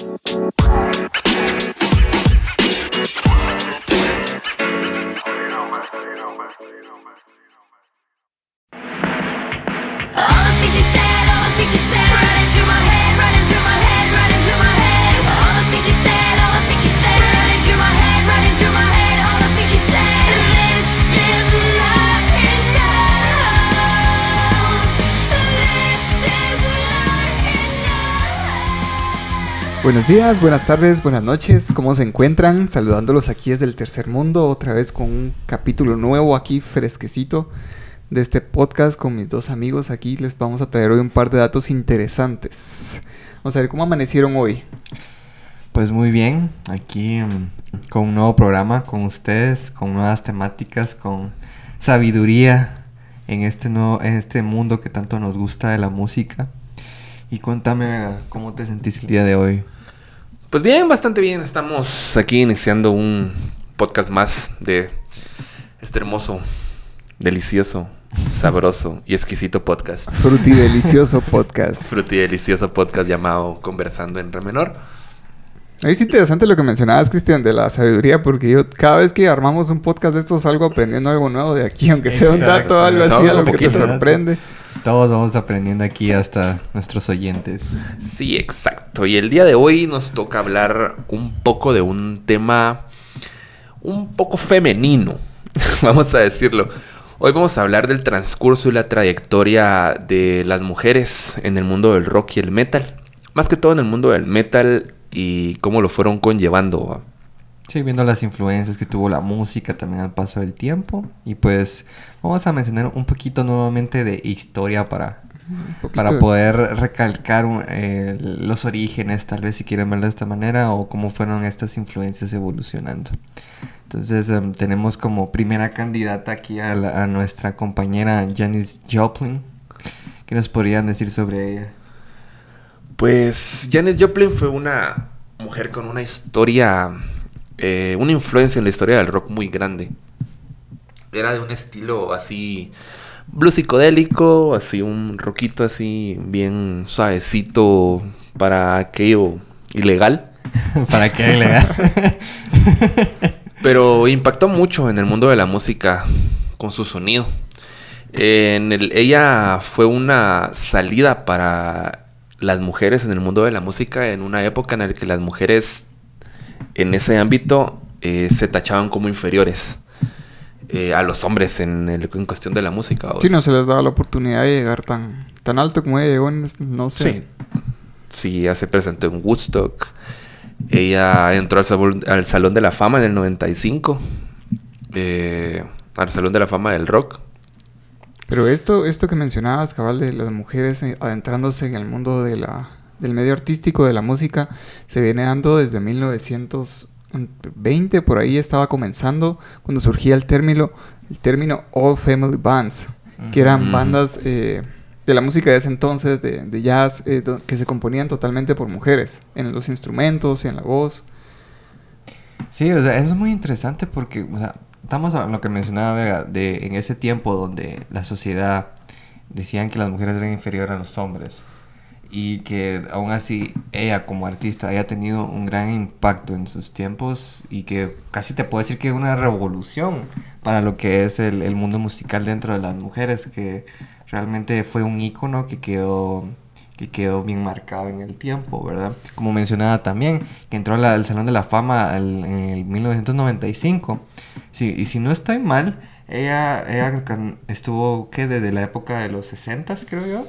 Bye. Buenos días, buenas tardes, buenas noches, ¿cómo se encuentran? Saludándolos aquí desde el tercer mundo, otra vez con un capítulo nuevo aquí fresquecito de este podcast con mis dos amigos. Aquí les vamos a traer hoy un par de datos interesantes. Vamos a ver cómo amanecieron hoy. Pues muy bien, aquí mm, con un nuevo programa con ustedes, con nuevas temáticas, con sabiduría en este, nuevo, en este mundo que tanto nos gusta de la música. Y cuéntame cómo te sentís el día de hoy. Pues bien, bastante bien. Estamos aquí iniciando un podcast más de este hermoso, delicioso, sabroso y exquisito podcast. Fruti delicioso podcast. Fruti delicioso podcast llamado Conversando en Re menor. Es interesante lo que mencionabas, Cristian, de la sabiduría, porque yo cada vez que armamos un podcast de estos salgo aprendiendo algo nuevo de aquí, aunque sea un dato o algo así, algo que te sorprende. Todos vamos aprendiendo aquí hasta nuestros oyentes. Sí, exacto. Y el día de hoy nos toca hablar un poco de un tema un poco femenino, vamos a decirlo. Hoy vamos a hablar del transcurso y la trayectoria de las mujeres en el mundo del rock y el metal. Más que todo en el mundo del metal y cómo lo fueron conllevando. Sí, viendo las influencias que tuvo la música también al paso del tiempo. Y pues vamos a mencionar un poquito nuevamente de historia para, para poder recalcar eh, los orígenes, tal vez si quieren verlo de esta manera, o cómo fueron estas influencias evolucionando. Entonces em, tenemos como primera candidata aquí a, a nuestra compañera Janis Joplin. ¿Qué nos podrían decir sobre ella? Pues Janis Joplin fue una mujer con una historia, eh, una influencia en la historia del rock muy grande. Era de un estilo así blues psicodélico, así un rockito así bien suavecito para aquello ilegal. para aquello ilegal. Pero impactó mucho en el mundo de la música con su sonido. En el, ella fue una salida para las mujeres en el mundo de la música en una época en la que las mujeres en ese ámbito eh, se tachaban como inferiores eh, a los hombres en, en, cuestión de la música. Sí, no se les daba la oportunidad de llegar tan, tan alto como ella llegó en, no sé. Sí. sí, ella se presentó en Woodstock. Ella entró al, al Salón de la Fama en el 95. Eh, al Salón de la Fama del Rock. Pero esto, esto que mencionabas, cabal, de las mujeres eh, adentrándose en el mundo de la, del medio artístico, de la música, se viene dando desde 1920, por ahí estaba comenzando, cuando surgía el término, el término All Family Bands, que eran bandas eh, de la música de ese entonces, de, de jazz, eh, que se componían totalmente por mujeres, en los instrumentos, en la voz. Sí, o sea, eso es muy interesante porque, o sea, estamos a lo que mencionaba Vega, de en ese tiempo donde la sociedad decían que las mujeres eran inferiores a los hombres y que aún así ella como artista haya tenido un gran impacto en sus tiempos y que casi te puedo decir que es una revolución para lo que es el, el mundo musical dentro de las mujeres, que realmente fue un ícono que quedó que quedó bien marcado en el tiempo, ¿verdad? Como mencionaba también, que entró al Salón de la Fama en el 1995. Sí, y si no estoy mal, ella, ella estuvo, ¿qué? Desde la época de los 60, creo yo.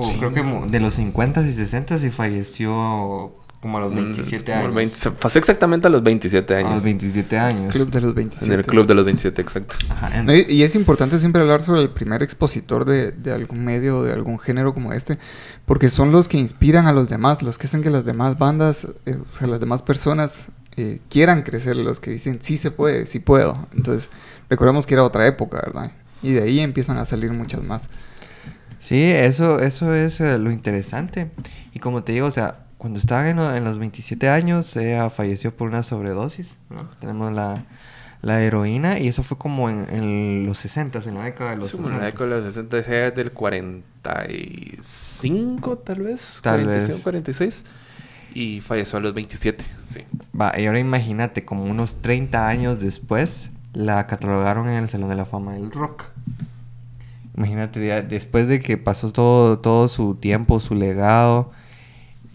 O creo que de los 50 y 60 y falleció como a los 27 mm, años. pasó exactamente a los 27 años. A los 27 años. Club de los 27. En el club de los 27, exacto. Ajá, y, y, es importante siempre hablar sobre el primer expositor de, de algún medio, de algún género como este, porque son los que inspiran a los demás, los que hacen que las demás bandas, eh, o sea, las demás personas eh, quieran crecer, los que dicen, sí se puede, sí puedo. Entonces, recordemos que era otra época, ¿verdad? Y de ahí empiezan a salir muchas más. Sí, eso, eso es eh, lo interesante. Y como te digo, o sea, cuando estaba en, en, los 27 años, ella falleció por una sobredosis. ¿no? Tenemos la, la, heroína y eso fue como en, en, los 60, en la década de los sí, 60. En la década de los 60, es del 45 tal vez. Tal 45, vez. 46. y falleció a los 27, sí. Va, y ahora imagínate, como unos 30 años después, la catalogaron en el Salón de la Fama del Rock. Imagínate, ya después de que pasó todo, todo su tiempo, su legado,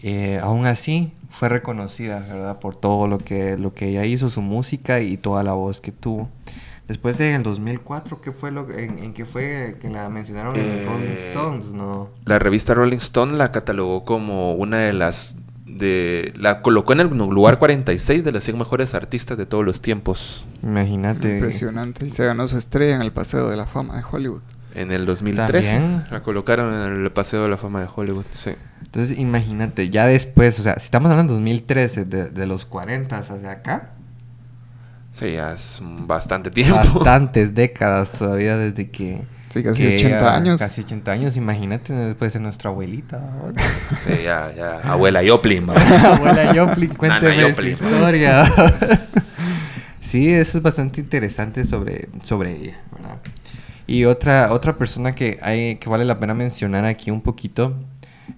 eh, aún así fue reconocida, ¿verdad? Por todo lo que, lo que ella hizo, su música y toda la voz que tuvo. Después en el 2004, ¿qué fue lo en, en qué fue que la mencionaron en Eh, Rolling Stones? No. La revista Rolling Stone la catalogó como una de las de la colocó en el lugar 46 de las 100 mejores artistas de todos los tiempos Imagínate. Impresionante. Y se ganó su estrella en el Paseo de la Fama de Hollywood. En el 2013. También. La colocaron en el Paseo de la Fama de Hollywood, sí. Entonces, imagínate, ya después, o sea, si estamos hablando de 2013, de, de los 40 hacia acá, Sí, ya es bastante tiempo. bastantes décadas todavía desde que... Sí, casi que 80 ella- años. Casi 80 años, imagínate, puede ser nuestra abuelita. ¿no? Sí, ya, ya. Abuela Joplin. Abuela Joplin, cuénteme su historia. sí, eso es bastante interesante sobre, sobre ella, ¿verdad? Y otra, otra persona que, hay, que vale la pena mencionar aquí un poquito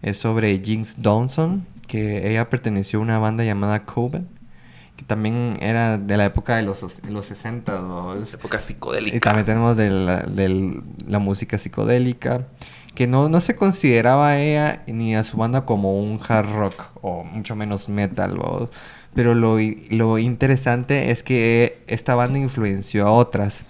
es sobre Jinx Dawson, que ella perteneció a una banda llamada Coven, que también era de la época de los, os- de los 60, ¿no? Es- época psicodélica. y también tenemos de la, del- la música psicodélica, que no, no se consideraba a ella ni a su banda como un hard rock o mucho menos metal. Pero lo, lo interesante es que esta banda influenció a otras.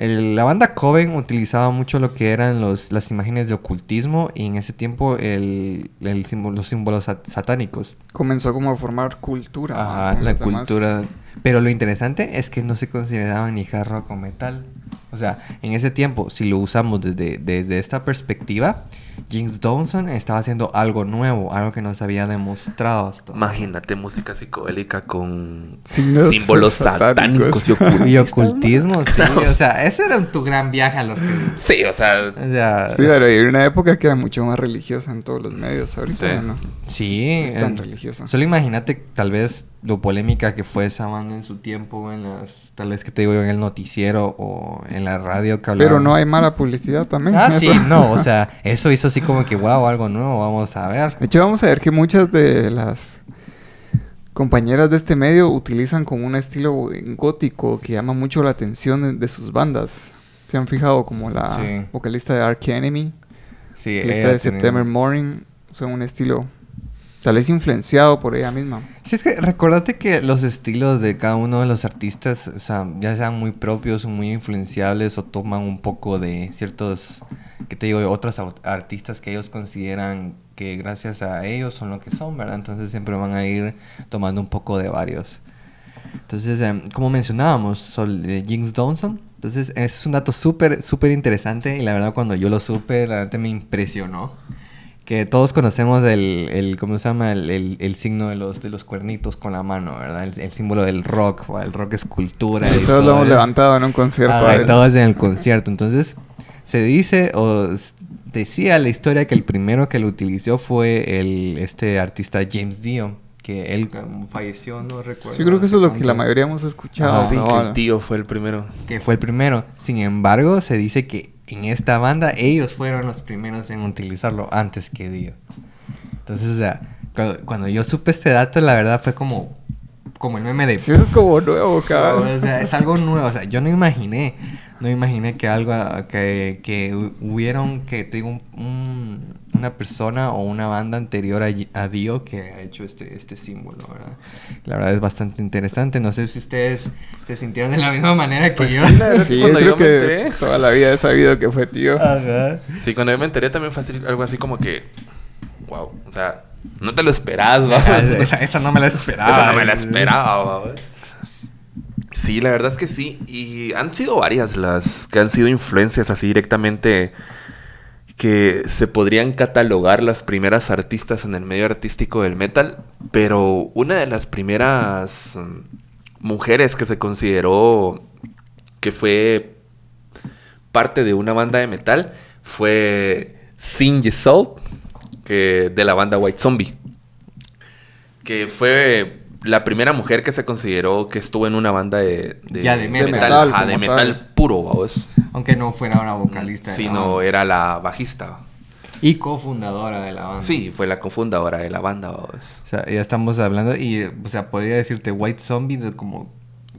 El- la banda Coven utilizaba mucho lo que eran los, las imágenes de ocultismo y en ese tiempo el, el símbolo- los símbolos sat- satánicos. Comenzó como a formar cultura. La demás. cultura. Pero lo interesante es que no se consideraban ni hard rock o metal. O sea, en ese tiempo, si lo usamos desde, desde esta perspectiva, James Dawson estaba haciendo algo nuevo, algo que no se había demostrado hasta Imagínate música psicodélica con Signos símbolos satánicos. satánicos y ocultismo, sí. O sea, ese era tu gran viaje a los que... Sí, o sea, O sea, Sí, pero hay una época que era mucho más religiosa en todos los medios. Ahorita Sí. no. sí. Es tan en- religiosa. Solo imagínate tal vez lo polémica que fue esa banda en su tiempo, en las, tal vez que te digo en el noticiero o en la radio que Pero hablaban. no hay mala publicidad también. Ah, eso. sí, no, o sea, eso hizo así como que, wow, algo nuevo, vamos a ver. De hecho, vamos a ver que muchas de las compañeras de este medio utilizan como un estilo gótico que llama mucho la atención de, sus bandas. ¿Se han fijado? Como la Sí. vocalista de Ark Enemy, Sí, ella de September Morning, son un estilo tal vez influenciado por ella misma. Sí, es que recordate que los estilos de cada uno de los artistas, ya sean muy propios o muy influenciables o toman un poco de ciertos, que te digo, otros artistas que ellos consideran que gracias a ellos son lo que son, ¿verdad? Entonces siempre van a ir tomando un poco de varios. Entonces, em, como mencionábamos, sobre Jinx Dawson, entonces es un dato súper, súper interesante y la verdad cuando yo lo supe, la verdad me impresionó. Que todos conocemos el, el ¿cómo se llama? El, el- el signo de los, de los cuernitos con la mano, ¿verdad? El, el símbolo del rock, el rock es cultura. Sí, y todos lo todo hemos eso. levantado en un concierto. Ajá, a y él. todos en el concierto. Entonces, se dice o decía la historia que el primero que lo utilizó fue el, este artista James Dio, que él falleció, no recuerdo. Yo creo que eso es lo que la mayoría hemos escuchado. Ah, sí, que el tío fue el primero. que fue el primero. Sin embargo, se dice que en esta banda ellos fueron los primeros en utilizarlo antes que Dio. Entonces, o sea, cuando, cuando yo supe este dato, la verdad fue como, como el meme de... Sí, eso es como nuevo, cabal. O sea, es algo nuevo. O sea, yo no imaginé, no imaginé que algo, que, que hu- hubieron, que te digo, un- un- una persona o una banda anterior a, a Dio que ha hecho este, este símbolo, ¿verdad? La verdad es bastante interesante. No sé si ustedes se sintieron de la misma manera que Pues yo. sí, la yo Cuando creo yo me que enteré. toda la vida he sabido que fue tío. Ajá. Sí, cuando yo me enteré también fue así- algo así como que, wow, o sea, no te lo esperabas, ¿va? Ajá, esa, esa no me la esperaba. Esa no me la esperaba, ¿va? Sí, la verdad es que sí. Y han sido varias las que han sido influencias así directamente que se podrían catalogar las primeras artistas en el medio artístico del metal. Pero una de las primeras mm, mujeres que se consideró que fue parte de una banda de metal fue Cindy Salt, que de la banda White Zombie que fue la primera mujer que se consideró que estuvo en una banda de, Ya, de metal. metal, de metal tal. puro, vamos. Aunque no fuera una vocalista. Sino era la bajista. Y cofundadora de la banda. Sí, fue la cofundadora de la banda, vos. O sea, ya estamos hablando y, o sea, podría decirte White Zombie de como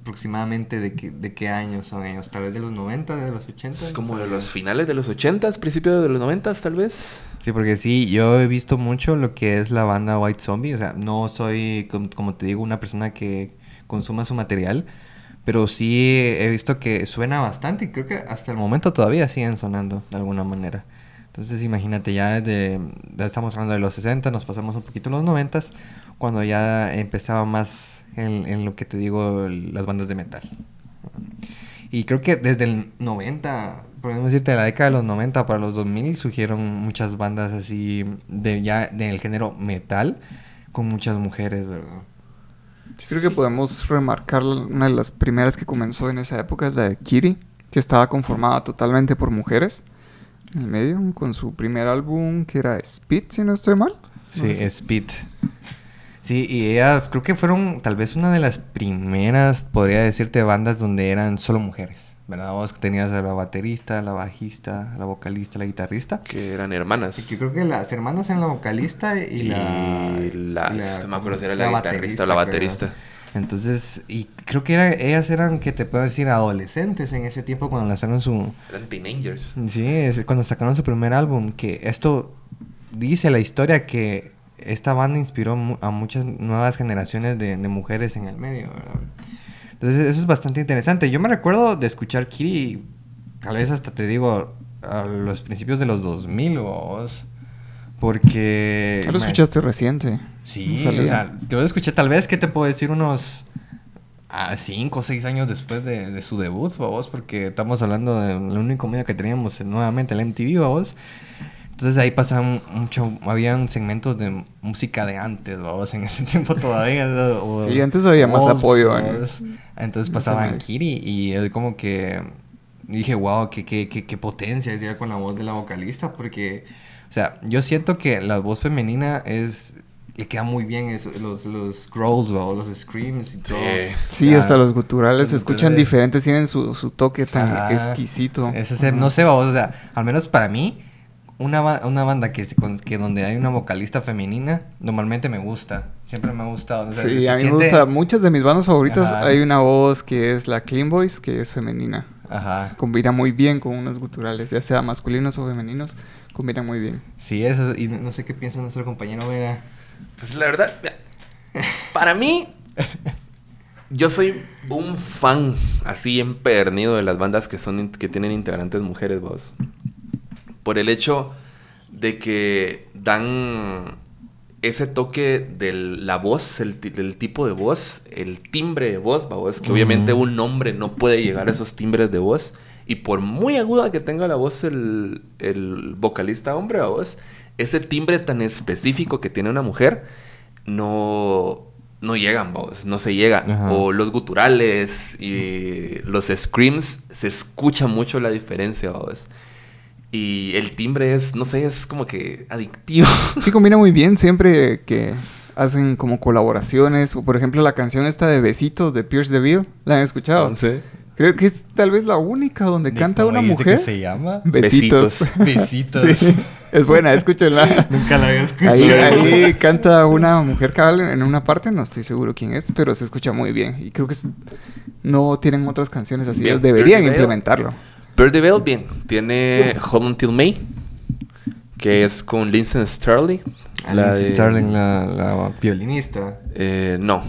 aproximadamente de qué, de qué años son ellos, tal vez de los 90, de los 80. Es como de los finales de los 80, principios de los 90 tal vez. Sí, porque sí, yo he visto mucho lo que es la banda White Zombie, o sea, no soy, com- como te digo, una persona que consuma su material, pero sí he visto que suena bastante y creo que hasta el momento todavía siguen sonando de alguna manera. Entonces imagínate, ya desde, ya estamos hablando de los 60, nos pasamos un poquito a los 90, cuando ya empezaba más en, en lo que te digo, las bandas de metal. Y creo que desde el 90, podemos decirte, de la década de los 90 para los 2000, surgieron muchas bandas así, de ya del género metal, con muchas mujeres, ¿verdad? Sí, creo que podemos remarcar una de las primeras que comenzó en esa época es la de Kiri, que estaba conformada totalmente por mujeres en el medio, con su primer álbum que era Speed, si no estoy mal. Sí, No sé. Speed. Sí, y ellas creo que fueron tal vez una de las primeras, podría decirte, bandas donde eran solo mujeres, ¿verdad? Vos tenías a la baterista, la bajista, la vocalista, la guitarrista. Que eran hermanas. Y que creo que las hermanas eran la vocalista y la... Y la- y no me acuerdo si era la guitarrista o la creo. baterista. Entonces, y creo que era, ellas eran, que te puedo decir, adolescentes en ese tiempo cuando lanzaron su... Eran teenagers. Sí, es cuando sacaron su primer álbum, que esto dice la historia que esta banda inspiró a muchas nuevas generaciones de, de mujeres en el medio, ¿verdad? Entonces eso es bastante interesante. Yo me recuerdo de escuchar Kiri, tal vez hasta te digo, a los principios de los 2000 o vos, porque... Ya lo me- escuchaste reciente. Sí, No o sea, yo lo escuché tal vez, ¿qué te puedo decir? Unos a cinco o seis años después de, de su debut, vos, porque estamos hablando del único medio que teníamos nuevamente, el MTV, vos. Entonces ahí pasaban mucho, habían segmentos de música de antes, vos, en ese tiempo todavía. ¿no? O- Sí, antes había más apoyo vos. Entonces en pasaban Kiri y es como que dije, wow, qué, qué, qué, qué potencia decía con la voz de la vocalista, porque, o sea, yo siento que la voz femenina es, le queda muy bien eso, los, los growls, ¿va? los screams y todo. Sí, hasta los guturales se escuchan diferentes, tienen su, su toque tan Ajá. exquisito. No sé, vamos, o sea, al menos para mí, una, ba- una banda que, que donde hay una vocalista femenina, normalmente me gusta. Siempre me ha gustado. o sea, Sí, se a mí siente- me gusta. Muchas de mis bandas favoritas Ajá. hay una voz que es la Clean Voice, que es femenina. Ajá. Se combina muy bien con unos guturales, ya sea masculinos o femeninos, combina muy bien. Sí, eso, y no sé qué piensa nuestro compañero Vega. Pues la verdad, para mí, yo soy un fan así empedernido de las bandas que son que tienen integrantes mujeres, vos. Por el hecho de que dan ese toque de la voz, el, ti- el tipo de voz, el timbre de voz, vos, que obviamente un hombre no puede llegar a esos timbres de voz. Y por muy aguda que tenga la voz el, el vocalista hombre, vos, ese timbre tan específico que tiene una mujer, no, no llegan, no se llega. Ajá. O los guturales y los screams, se escucha mucho la diferencia. Y el timbre es, no sé, es como que adictivo. Sí, combina muy bien siempre que hacen como colaboraciones. O por ejemplo, la canción esta de Besitos de Pierce DeVille. ¿La han escuchado? Entonces, Creo que es tal vez la única donde canta ¿Cómo una mujer. que se llama? Besitos. Besitos. Sí, es buena, escúchenla. Nunca la había escuchado. Ahí, ahí canta una mujer cabal en una parte, no estoy seguro quién es, pero se escucha muy bien. Y creo que es- no tienen otras canciones así. Bien, ellos deberían Vale. Implementarlo. Bird Bell, bien. Tiene Hold Until May, que es con Lindsay Sterling. La de- Starling, la, la violinista. Eh, no.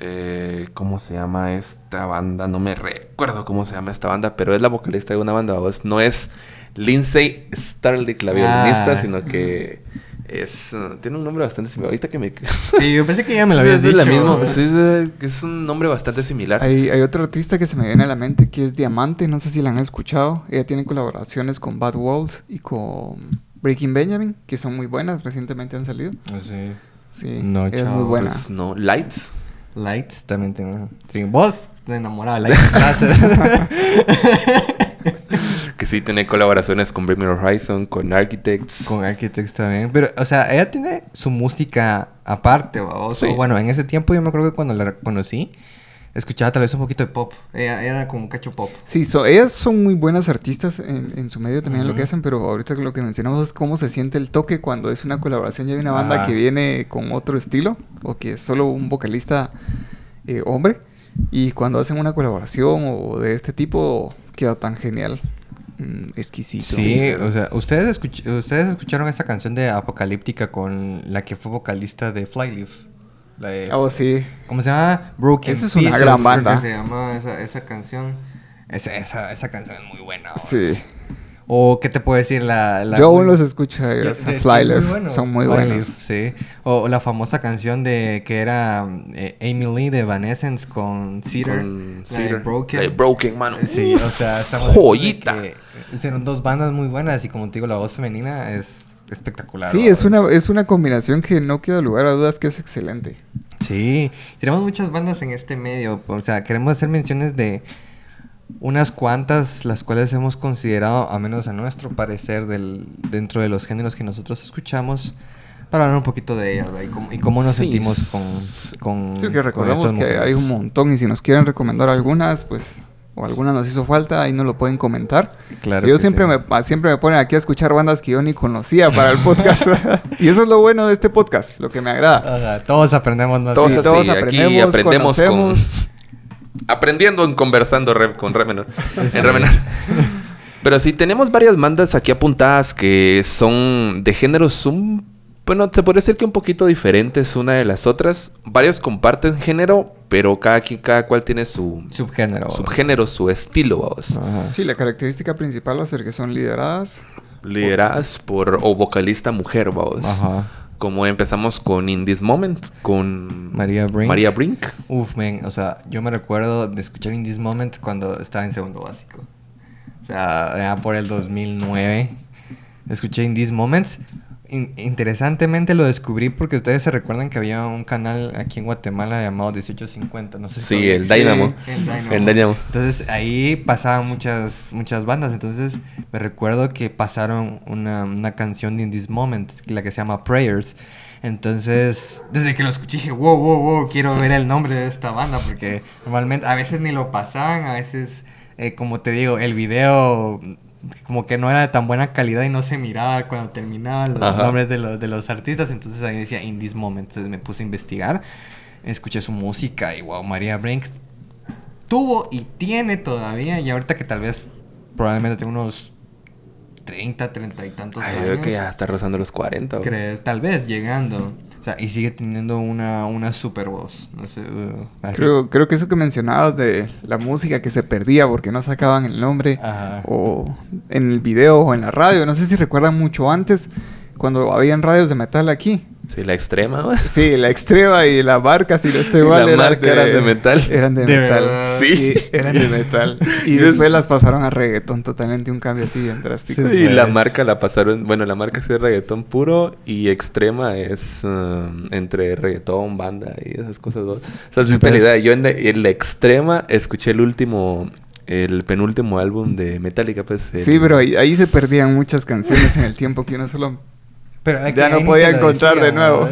Eh, ¿Cómo se llama esta banda? No me recuerdo cómo se llama esta banda, pero es la vocalista de una banda. vos. No es Lindsay Starling, la violinista, Ah. sino que es. uh, tiene un nombre bastante similar. Ahorita que me. Sí, yo pensé que ya me lo Sí, habías es dicho. la misma- sí, es, es un nombre bastante similar. Hay, hay otro artista que se me viene a la mente que es Diamante, no sé si la han escuchado. Ella tiene colaboraciones con Bad Walls y con Breaking Benjamin, que son muy buenas, recientemente han salido. Ah, Sí. Sí, No, es chao, muy buena. Pues no, Lights. Lights también tengo. Sí, vos te enamoraba de Lights. Que sí tiene colaboraciones con Bring Me Horizon, con Architects. Con Architects también. Pero, o sea, ella tiene su música aparte, sea, Sí. Bueno, en ese tiempo yo me acuerdo que cuando la conocí, escuchaba tal vez un poquito de pop. Ella era como un cacho pop. Sí, so- ellas son muy buenas artistas en, en su medio también lo que hacen, pero ahorita lo que mencionamos es cómo se siente el toque cuando es una colaboración y hay una banda que viene con otro estilo o que es solo un vocalista eh, hombre y cuando hacen una colaboración o de este tipo queda tan genial, exquisito. Sí, o sea, ¿ustedes, escuch- ustedes escucharon esta canción de Apocalíptica con la que fue vocalista de Flyleaf. La de- Oh, sí. ¿Cómo se llama? Broken Esa es una Pieces, gran creo banda. que se llama esa, esa canción. Esa, esa, esa canción es muy buena. Sí. O, ¿qué te puedo decir? La, la Yo aún los escucho a Ya, ellos, a de- Flyleaf, muy bueno, son muy Flyleaf, buenos. Sí. O, o la famosa canción de que era eh, Amy Lee de Evanescence con Cedar. Con Cedar. Broken. De Broken, mano. Sí, o sea, estamos Joyita. que Hicieron dos bandas muy buenas y como te digo, la voz femenina es espectacular. Sí, ¿no? es una, es una combinación que no queda lugar a dudas que es excelente. Sí, tenemos muchas bandas en este medio. O sea, queremos hacer menciones de unas cuantas, las cuales hemos considerado, a menos a nuestro parecer, del, dentro de los géneros que nosotros escuchamos, para hablar un poquito de ellas. Y cómo, y cómo nos Sí. sentimos con, con Sí, que con recordamos estas que mujeres. hay un montón y si nos quieren recomendar algunas, pues, o alguna nos hizo falta, ahí nos lo pueden comentar. Claro yo que siempre sí. me siempre me ponen aquí a escuchar bandas que yo ni conocía para el podcast. y eso es lo bueno de este podcast, lo que me agrada. Ajá, todos aprendemos más. Todos Sí, todos aquí aprendemos, aprendemos con- conocemos. Aprendiendo en conversando re- con re menor. Sí. En re menor. Pero sí, tenemos varias bandas aquí apuntadas que son de géneros un... Bueno, se podría decir que un poquito diferentes una de las otras. Varios comparten género, pero cada quien, cada cual tiene su Subgénero. subgénero, su estilo, vamos. Ajá. Sí, la característica principal va a ser que son lideradas. Lideradas por... o vocalista mujer, vamos. Ajá. Como empezamos con In This Moment, con... María Brink. María Brink. Uf, man, o sea, yo me recuerdo de escuchar In This Moment cuando estaba en segundo básico. O sea, ya por el 2009. Escuché In This Moment. In- interesantemente lo descubrí porque ustedes se recuerdan que había un canal aquí en Guatemala llamado 1850. No sé si Sí, el. Dynamo. El Dynamo. El Dynamo. Entonces ahí pasaban muchas, muchas bandas. Entonces me recuerdo que pasaron una, una canción de In This Moment, la que se llama Prayers. Entonces, desde que lo escuché dije, wow, wow, wow, quiero ver el nombre de esta banda porque normalmente a veces ni lo pasaban, a veces, eh, como te digo, el video como que no era de tan buena calidad y no se miraba cuando terminaban los Ajá. nombres de los, de los artistas. Entonces ahí decía In This Moment. Entonces me puse a investigar, escuché su música y wow, María Brink tuvo y tiene todavía, y ahorita que tal vez probablemente tenga unos 30, 30 y tantos Ay, yo años. creo que ya está rozando los 40. güey. creo- tal vez llegando. Sea, y sigue teniendo una, una super voz. No sé. uh. Creo, creo que eso que mencionabas de la música que se perdía porque no sacaban el nombre Ajá. o en el video o en la radio. No sé si recuerdan mucho antes cuando habían radios de metal aquí. Sí, la extrema, güey. Sí, la extrema y la marca, si no estoy mal, eran marca eran de metal. Eran de, ¿De metal. verdad? Sí, eran de metal. Y después las pasaron a reggaetón, totalmente un cambio así bien drástico. Sí. Y la pues. marca la pasaron, bueno, la marca sí es reggaetón puro y extrema es um, entre reggaetón, banda y esas cosas. O sea, es. Yo en la, en la extrema escuché el último, el penúltimo álbum de Metallica, pues. el- Sí, pero ahí, ahí se perdían muchas canciones en el tiempo que uno solo... Pero es que Ya no podía encontrar de decían, nuevo.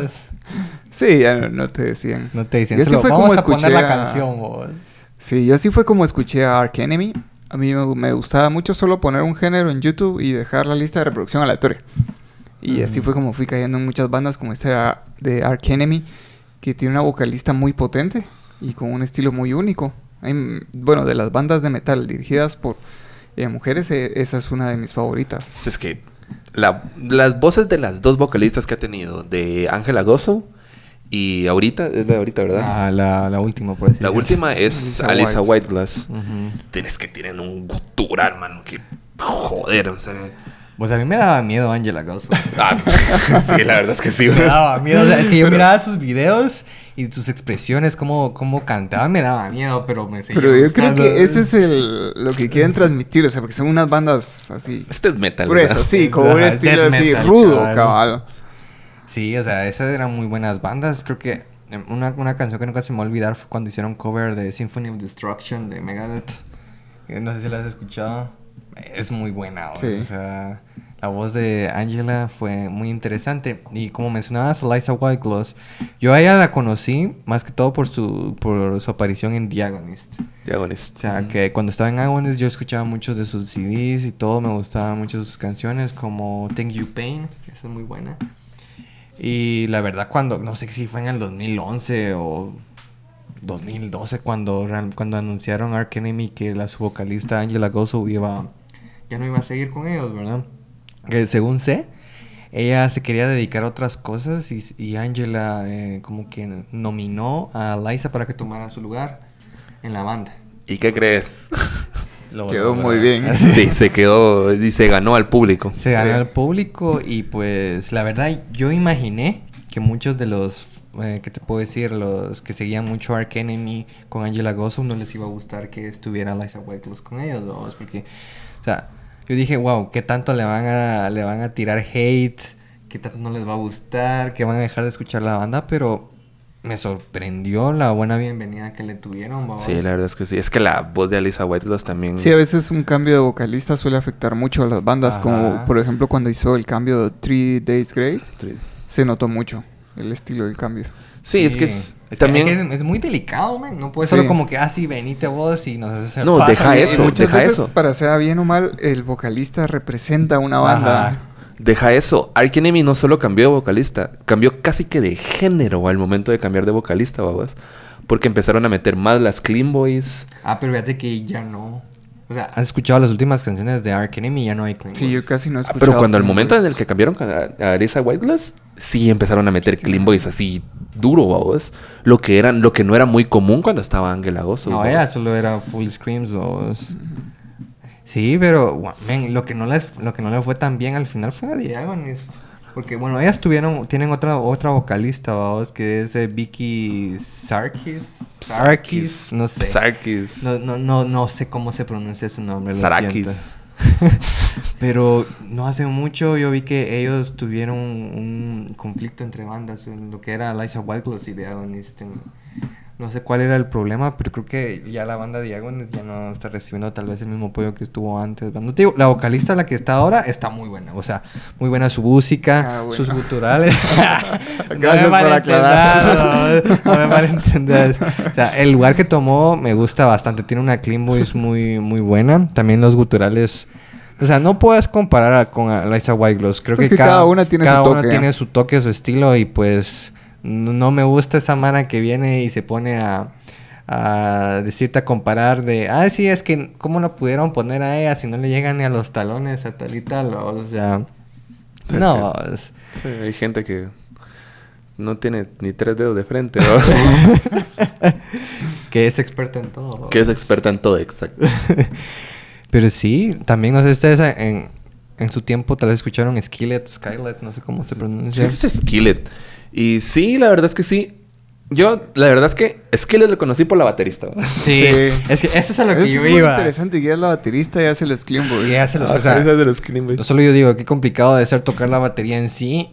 Sí, ya no, no te decían. No te dicen, Yo sí "Solo fue vamos como a escuché poner la a- canción, vos". Sí, yo sí fue como escuché a Ark Enemy. A mí me, me gustaba mucho solo poner un género en YouTube y dejar la lista de reproducción aleatoria. Y así fue como fui cayendo en muchas bandas como esta de Ark Enemy, que tiene una vocalista muy potente y con un estilo muy único. Hay- bueno, de las bandas de metal dirigidas por eh, mujeres, eh, esa es una de mis favoritas. Es que la- las voces de las dos vocalistas que ha tenido, de Ángela Gozo y ahorita, es de ahorita, ¿verdad? Ah, la, la última, por decir. la última es Alisa Alisa White. Whiteglass. Tienes que tienen un gutural, mano, que joder, o sea. Pues a mí me daba miedo Angela Gozo. Ah, sí, la verdad es que sí. me daba miedo. O sea, es que yo miraba sus videos y sus expresiones, cómo, cómo cantaba, me daba miedo, pero me seguía Pero yo creo que ese es el, lo que quieren transmitir, o sea, porque son unas bandas así Este es metal. gruesas, ¿verdad? sí, con un estilo así metal, rudo, cabal. cabal. Sí, o sea, esas eran muy buenas bandas. Creo que em, una, una canción que nunca se me va a olvidar fue cuando hicieron cover de Symphony of Destruction de Megadeth. Eh, No sé si la has escuchado. Es muy buena. Sí. O sea, la voz de Angela fue muy interesante. Y como mencionabas, Eliza Whitegloss, yo a ella la conocí más que todo por su, por su aparición en Diagonist. Diagonist. O sea, que cuando estaba en Agonist yo escuchaba muchos de sus CDs y todo, me gustaban mucho sus canciones, como Thank You Pain, que es muy buena. Y la verdad, cuando, no sé si fue en el 2011 o 2012, cuando, cuando anunciaron Ark Enemy que la su vocalista Angela Gozo iba, ya no iba a seguir con ellos, ¿verdad? Que según sé, ella se quería dedicar a otras cosas y, y Angela eh, como que nominó a Liza para que tomara su lugar en la banda. ¿Y qué crees? Lo Quedó muy bien. sí, se quedó y se ganó al público. Se ganó al público y pues la verdad yo imaginé que muchos de los, eh, ¿qué te puedo decir? Los que seguían mucho Ark Enemy con Angela Gozo no les iba a gustar que estuviera Liza Whiteless con ellos dos porque, o sea, yo dije, wow, ¿qué tanto le van a, le van a tirar hate? ¿Qué tanto no les va a gustar? ¿Que van a dejar de escuchar la banda? Pero me sorprendió la buena bienvenida que le tuvieron. Sí, la verdad es que sí. Es que la voz de Alisa Whiteloss también. Sí, a veces un cambio de vocalista suele afectar mucho a las bandas, como por ejemplo cuando hizo el cambio de Three Days Grace, se notó mucho el estilo del cambio. Sí, es que es- Es, también. es, es muy delicado, man. No puedes Sí. solo como que, ah, sí, venite vos y nos haces el No, paja, deja man. eso, y muchas deja veces, eso. para sea bien o mal, el vocalista representa una banda. Ajá. Deja eso. Ark Enemy no solo cambió de vocalista, cambió casi que de género al momento de cambiar de vocalista, babas. Porque empezaron a meter más las Clean Boys. Ah, pero fíjate que ya no. O sea, has escuchado las últimas canciones de Ark Enemy y ya no hay Clean Sí, yo casi no he Ah, escuchado. pero cuando el Clean momento en el que cambiaron a, a Arisa Whiteglass, sí empezaron a meter Clean Boys así duro, babas. Lo que eran, lo que no era muy común cuando estaba Ángela Gozo. No, ella solo era Full Screams o... Sí, pero man, lo que no le lo que no le fue tan bien al final fue a The Agonist. Porque bueno, ellas tuvieron tienen otra otra vocalista, vamos, que es eh, Vicky Sarkis. Sarkis, no sé. Sarkis. No, no, no, no sé cómo se pronuncia su nombre. Sarakis. siento. Pero no hace mucho yo vi que ellos tuvieron un conflicto entre bandas en lo que era Liza Whitegloss y The Agonist. en- No sé cuál era el problema, pero creo que ya la banda de Agonist ya no está recibiendo tal vez el mismo apoyo que estuvo antes. No te digo, la vocalista la que está ahora está muy buena. O sea, muy buena su música, Ah, bueno. sus guturales. Gracias por aclarar. No, no me malentendas. O sea, el lugar que tomó me gusta bastante. Tiene una clean voice muy, muy buena. También los guturales. O sea, no puedes comparar a- con a Liza Whitegloss. Creo Pues que, que cada una tiene su cada una toque. tiene su toque, su estilo. Y pues no me gusta esa mana que viene y se pone a, a decirte a comparar de... Ah, sí, es que ¿cómo la pudieron poner a ella si no le llegan ni a los talones a tal y tal? O sea... Sí, No, es- Sí, hay gente que no tiene ni tres dedos de frente, ¿no? que es experta en todo. que es experta en todo, exacto. Pero sí, también no sé ustedes en, en su tiempo tal vez escucharon Skillet, Skylet, no sé cómo se pronuncia. Es Skillet. Y sí, la verdad es que sí. Yo, la verdad es que Skillet lo conocí por la baterista. Sí, Sí. es que eso es a lo que Eso yo es muy iba. interesante que es la baterista y hace los Clean Boys. Y hace los, Ah, o sea, es de los Clean Boys. no solo yo digo, qué complicado de ser tocar la batería en sí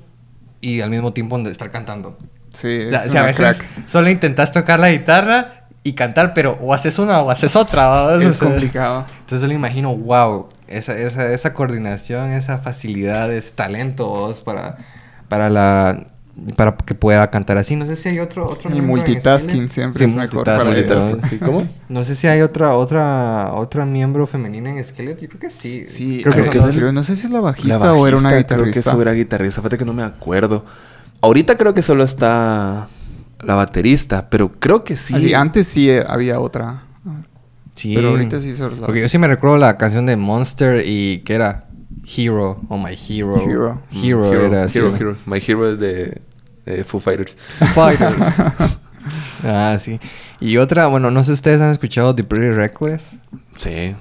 y al mismo tiempo de estar cantando. Sí, O sea, es si a una veces crack. solo intentas tocar la guitarra y cantar, pero o haces una o haces otra. ¿va? Es O sea, complicado. Entonces yo le imagino, wow, esa, esa, esa coordinación, esa facilidad, ese talento vos, para, para la para que pueda cantar así. No sé si hay otro otro El multitasking siempre es mejor para. ¿no? ¿Sí? ¿Cómo? No sé si hay otra otra otra miembro femenina en Skillet. Yo creo que sí. Sí, creo que, que pero no sé si es la La bajista o era una bajista, Creo que guitarrista. eso era guitarrista. Fíjate que no me acuerdo. Ahorita creo que solo está la baterista, pero creo que sí. Así, antes sí eh, había otra. Sí. Pero ahorita sí la Porque yo sí me recuerdo la canción de Monster y que era Hero o My Hero. Hero. Mm, Hero, era Hero, sí. Hero. My Hero es de eh, Foo Fighters. Fighters. ah, sí. Y otra, bueno, no sé si ustedes han escuchado The Pretty Reckless. Sí.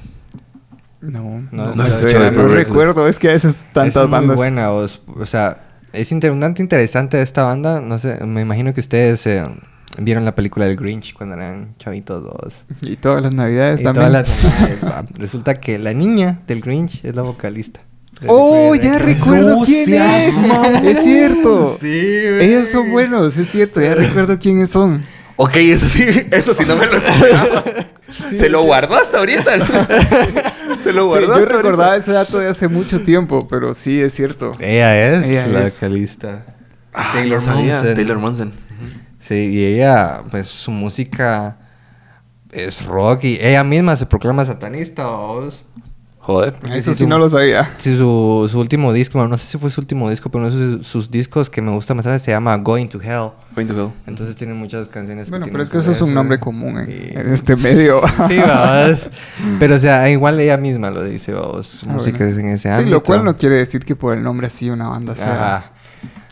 No, No, no, no recuerdo. Es que a veces tantas es bandas. muy buena, o, o sea, es inter- un tanto interesante esta banda. No sé, me imagino que ustedes eh, vieron la película del Grinch cuando eran chavitos dos. Y todas las navidades Y también. todas las navidades. Resulta que la niña del Grinch es la vocalista. ¡Oh, ya recuerdo No quién es! ¡Es cierto! Sí, güey. Ellos son buenos, es cierto, ya recuerdo quiénes son. Ok, eso sí, eso sí no me lo escuchaba. Sí, Se lo sí. guardó hasta ahorita. ¿no? Se lo Sí, guardó yo hasta recordaba ahorita. ese dato de hace mucho tiempo, pero sí es cierto. Ella es Ella la es. vocalista. Ah, Taylor. Momsen. Taylor Monson. Sí, y ella, pues su música es rock y ella misma se proclama satanista. ¿vos? Joder. Eso sí, sí no lo sabía. Sí, su, su último disco, bueno, no sé si fue su último disco, pero uno de sus, sus discos que me gusta bastante se llama Going to Hell. Going to hell. Entonces tiene muchas canciones Bueno, que pero es que eso es un nombre común en, Y- en este medio. Sí, vamos. Pero o sea, igual ella misma lo dice, vamos. Su Ah, música bueno. es en ese Sí, ámbito. lo cual no quiere decir que por el nombre así una banda sea Ajá.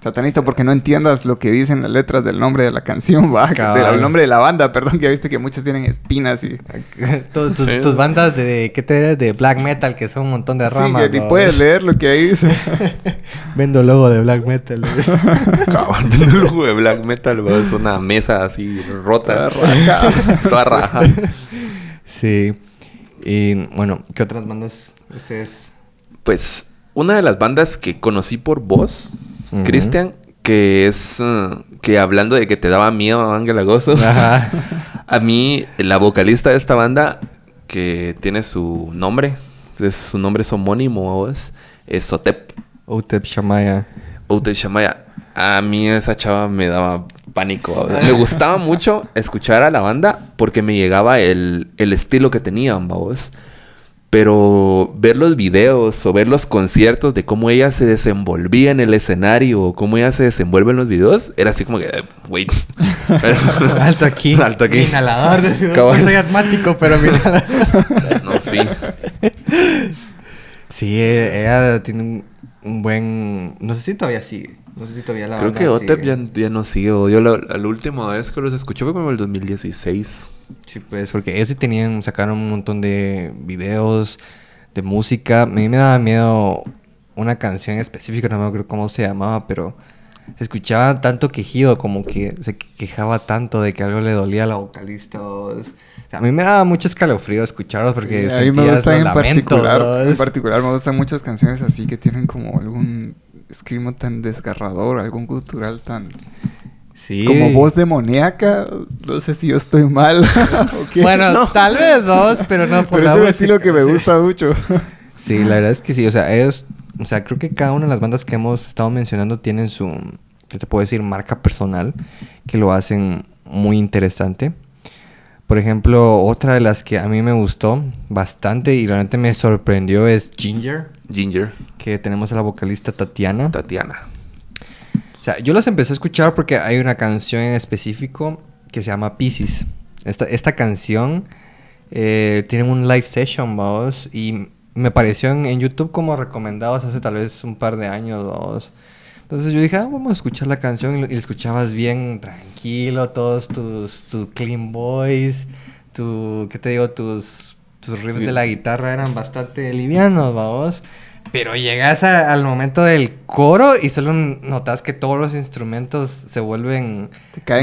Satanista, porque no entiendas lo que dicen las letras del nombre de la canción, va, del nombre de la banda, perdón, que ya viste que muchas tienen espinas y... Tus, tus- Sí. tus bandas de, ¿qué te eres? De black metal, que son un montón de Sí, ramas. que ni puedes leer lo que ahí dice. Vendo logo de black metal. Cabal, viendo el logo de black metal, va, es una mesa así rota. Toda rajada. Toda raja. sí. Y bueno, ¿qué otras bandas ustedes? Pues una de las bandas que conocí por vos, Ujú. Cristian, que es eh, que hablando de que te daba miedo Ángel Agosto, Ajá. a mí la vocalista de esta banda que tiene su nombre, es, su nombre es homónimo a vos, es Sotep Utep Shamaya. Ute Shamaya. A mí esa chava me daba pánico. Me gustaba mucho escuchar a la banda porque me llegaba el, el estilo que tenían, vamos. Pero ver los videos o ver los conciertos de cómo ella se desenvolvía en el escenario o cómo ella se desenvuelve en los videos, era así como que, eh, wait. Alto aquí. Alto aquí. Inhalador. No soy asmático, pero mi. No, sí. Sí, eh, ella tiene un, un buen... No sé si todavía sigue. No sé si todavía la Creo que Otep ya, ya no sigue. Yo la, la última vez que los escuché fue como el 2016. Sí, pues, porque ellos sí tenían, sacaron un montón de videos, de música. A mí me daba miedo una canción específica, no me acuerdo cómo se llamaba, pero se escuchaba tanto quejido, como que se quejaba tanto de que algo le dolía a la vocalista. o- o sea, a mí me daba mucho escalofrío escucharlos porque Sí, a mí me gustan en particular, en particular me gustan muchas canciones así que tienen como algún escrimo tan desgarrador, algún cultural tan... Sí. Como voz demoníaca, no sé si yo estoy mal. Bueno, No. tal vez dos, pero no por pero la es un estilo que me gusta mucho. Sí, la verdad es que sí. O sea, ellos... O sea, creo que cada una de las bandas que hemos estado mencionando tienen su... ¿Qué te puedo decir? Marca personal. Que lo hacen muy interesante. Por ejemplo, otra de las que a mí me gustó bastante y realmente me sorprendió es Ginger. Ginger, Que tenemos a la vocalista Tatiana. Tatiana. Sea, yo los empecé a escuchar porque hay una canción en específico que se llama Pisces. Esta, esta canción eh, tiene un live session, vamos, y me apareció en, en YouTube como recomendados hace tal vez un par de años, vamos. Entonces yo dije, ah, vamos a escuchar la canción y, la escuchabas bien tranquilo, todos tus, tus clean boys, tu, ¿qué te digo? Tus, tus riffs Sí. de la guitarra eran bastante livianos, vamos. Pero llegas a- al momento del coro y solo notas que todos los instrumentos se vuelven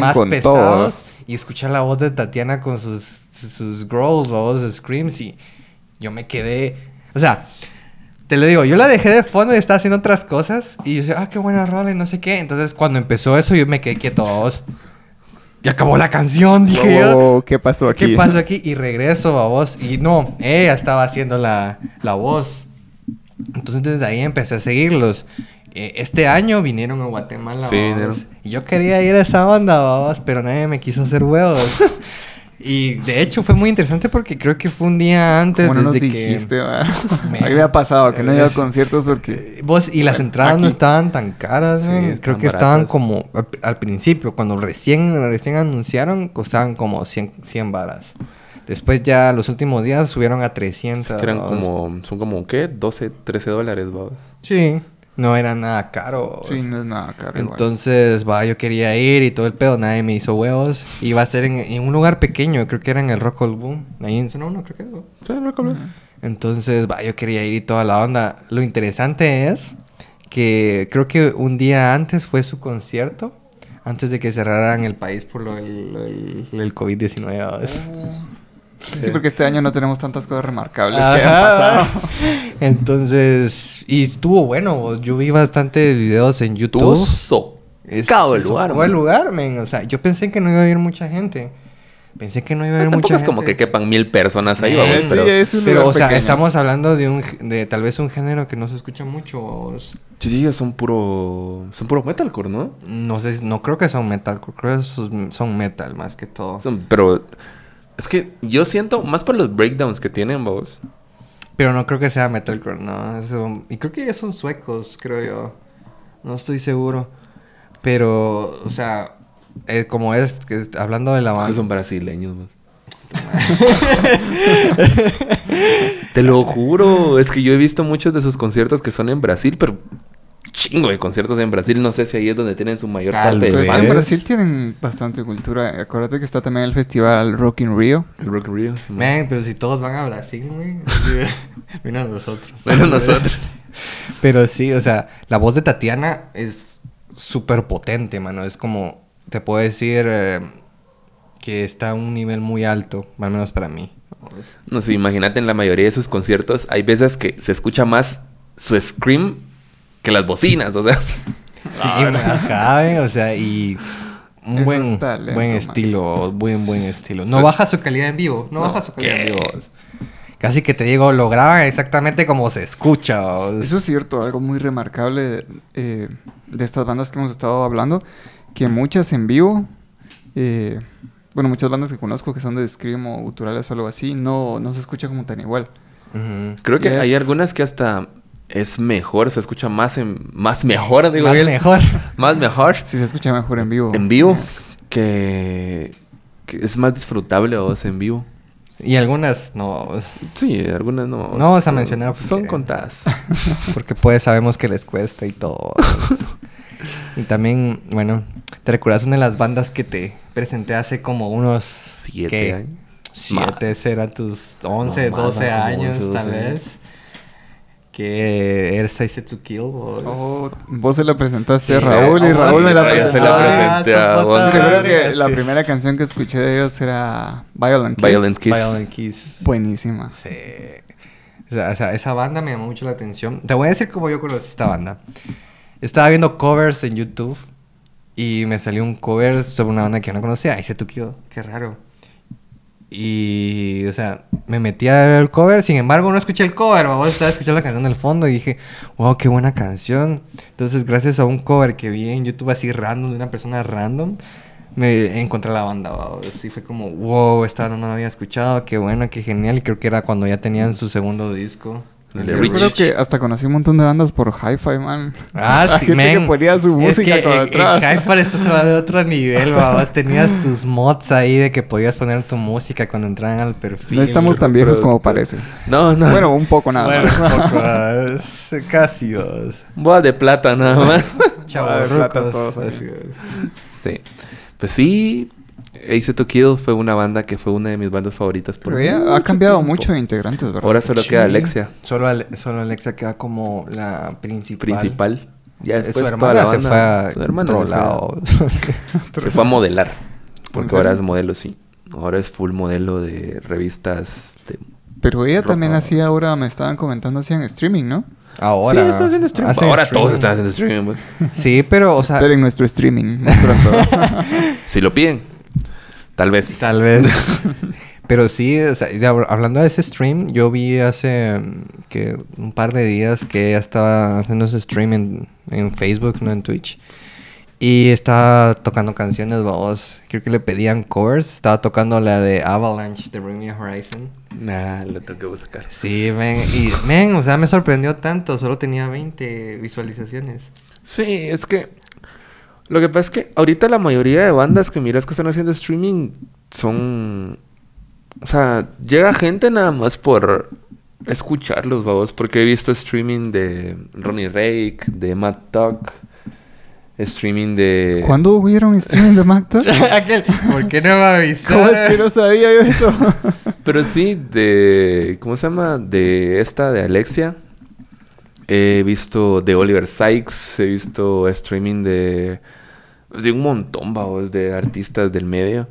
más pesados y escuchar la voz de Tatiana con sus, sus growls o sus screams y yo me quedé, o sea, te lo digo, yo la dejé de fondo y estaba haciendo otras cosas y yo decía, ah, qué buena rola y no sé qué. Entonces cuando empezó eso yo me quedé quieto, vos. Y acabó la canción, dije yo. ¿Qué pasó aquí? ¿Qué pasó aquí? Y regreso, babos. Y no, ella estaba haciendo la, la voz. Entonces desde ahí empecé a seguirlos. Eh, este año vinieron a Guatemala, Sí, vinieron. Y yo quería ir a esa onda, babos, pero nadie me quiso hacer huevos. y de hecho fue muy interesante porque creo que fue un día antes ¿Cómo no desde que... dijiste, va? Me- me ha pasado que no he ido a Es- conciertos porque... Vos, y las entradas no estaban tan caras, Sí, Creo que estaban como... Al, principio, cuando recién, recién anunciaron, costaban como 100, 100 balas. Después ya los últimos días subieron a 300. Que eran ¿no? como, son como, ¿qué? 12, 13 dólares, babos. Sí. No era nada caro. Sí, no es nada caro. igual. Entonces, va, yo quería ir y todo el pedo, nadie me hizo huevos. Iba a ser en, en un lugar pequeño, creo que era en el Rock All Boom. Ahí en 1, creo que era. Sí, no recuerdo. Entonces, va, yo quería ir y toda la onda. Lo interesante es que creo que un día antes fue su concierto, antes de que cerraran el país por lo del, lo del- lo del COVID-19. Sí, porque este año no tenemos tantas cosas remarcables que hayan pasado. Entonces, y estuvo bueno. Yo vi bastantes videos en YouTube. socado Es- el lugar, socó el lugar, men. O sea, yo pensé que no iba a ir mucha gente. Pensé que no iba a haber Tampoco mucha es como que gente. quepan mil personas ahí, Eh, vamos, sí, pero... es un Pero, lugar o sea, pequeño. estamos hablando de un de tal vez un género que no se escucha mucho. Sí, sí, son puro... Son puro metalcore, ¿no? No sé, no creo que son metal, creo que son, son metal más que todo. Son- pero... Es que yo siento, más por los breakdowns que tienen, vos. Pero no creo que sea metalcore, no. Eso- y creo que ellos son suecos, creo yo. No estoy seguro. Pero, o sea, eh, como es, que hablando de la Que banda. son brasileños, vos. Te lo juro, es que yo he visto muchos de sus conciertos que son en Brasil, pero chingo de conciertos en Brasil. No sé si ahí es donde tienen su mayor Tal parte de vez. en. Brasil tienen bastante cultura. Acuérdate que está también el festival Rock in Rio. El Rock in Rio. sí, man. Man, pero si todos van a Brasil, güey. Menos nosotros. Bueno, nosotros. Pero sí, o sea, la voz de Tatiana es súper potente, mano. Es como, te puedo decir eh, que está a un nivel muy alto, al menos para mí. No sé, imagínate en la mayoría de sus conciertos, hay veces que se escucha más su scream que las bocinas, o sea. Sí, ajá, eh, o sea, y un Eso buen, es talento, buen man. estilo, buen, buen estilo. No baja su calidad en vivo, no, No, baja su calidad en vivo. Casi que te digo, lo graban exactamente como se escucha. o- Eso es cierto, algo muy remarcable eh, de estas bandas que hemos estado hablando, que muchas en vivo, eh, bueno, muchas bandas que conozco que son de Scream o guturales o algo así, no, no se escucha como tan igual. Creo que hay algunas que hasta es mejor, se escucha más en, más mejor, digo Más bien. mejor. Más mejor Sí se escucha mejor en vivo. en vivo que, que es más disfrutable o en vivo. Y algunas no, Sí, algunas no. No vamos a mencionar porque- Son contadas. porque pues sabemos que les cuesta y todo. y también, bueno, ¿te recuerdas una de las bandas que te presenté hace como unos... Siete ¿qué? años. Siete, Más. será tus 11, No, más, 12 como años 11, tal 12 vez. Que eres I Said to Kill, vos. Oh, vos se la presentaste a Sí, Raúl y Raúl me la presentó. se la Ah, presenté a Creo que la primera canción que escuché de ellos era Violent Kiss. Violent Kiss. Violent Kiss. Buenísima. Sí. O sea, o sea, esa banda me llamó mucho la atención. Te voy a decir cómo yo conocí esta banda. Estaba viendo covers en YouTube y me salió un cover sobre una banda que no conocía. Ahí se tuqueó. Qué raro. Y, o sea, me metí a ver el cover. Sin embargo, no escuché el cover. Estaba escuchando la canción del fondo y dije, wow, qué buena canción. Entonces, gracias a un cover que vi en YouTube así random, de una persona random, me encontré la banda. vamos. Así fue como, wow, esta no la había escuchado. Qué bueno, qué genial. Y creo que era cuando ya tenían su segundo disco. De de Yo Rich. creo que hasta conocí un montón de bandas por Hi-Fi, man. Ah, La sí, gente que ponía su Es música que con en- atrás. Hi-Fi esto se va de otro nivel, babas. Tenías tus mods ahí de que podías poner tu música cuando entraban al perfil. No estamos tan viejos como parece. No, no. Bueno, un poco nada Bueno, más. un poco, es casi dos. Boa de plata nada más. Chavos, plata todos es. sí. Pues sí, Ace to Kill fue una banda que fue una de mis bandas favoritas por Pero ella ha cambiado tiempo. mucho de integrantes, ¿verdad? Ahora solo Sí. queda Alexia, Solo, Ale- solo Alexa queda como la principal. principal. Ya después su toda la se banda- fue a su hermana otro se fue a- lado. Se fue a modelar. Porque ¿En ahora es modelo, sí. Ahora es full modelo de revistas de... Pero ella también hacía ahora, me estaban comentando, hacían streaming, ¿no? Ahora. Sí, está haciendo streaming. hacen Ahora streaming. todos están haciendo streaming. pues. Sí, pero, o sea, Esperen nuestro streaming. Si lo piden, tal vez. Tal vez. Pero sí, o sea, hablando de ese stream, yo vi hace mm, que un par de días que ella estaba haciendo ese stream en, en Facebook, no en Twitch. Y estaba tocando canciones, vamos. Creo que le pedían covers. Estaba tocando la de Avalanche de Bring Me Horizon. Nah, lo tengo que buscar. Sí, men. Y, men, o sea, me sorprendió tanto. Solo tenía 20 visualizaciones. Sí, es que... Lo que pasa es que ahorita la mayoría de bandas que miras que están haciendo streaming son... O sea, llega gente nada más por escucharlos, vamos. Porque he visto streaming de Ronnie Rake, de Matt Tuck, streaming de... ¿Cuándo hubieron streaming de MacTalk? Aquel, ¿por qué no me avisaste? ¿Cómo es que no sabía yo eso? Pero sí, de... ¿Cómo se llama? De esta, de Alexia. He visto de Oliver Sykes. He visto streaming de... De un montón, vamos, de artistas del medio.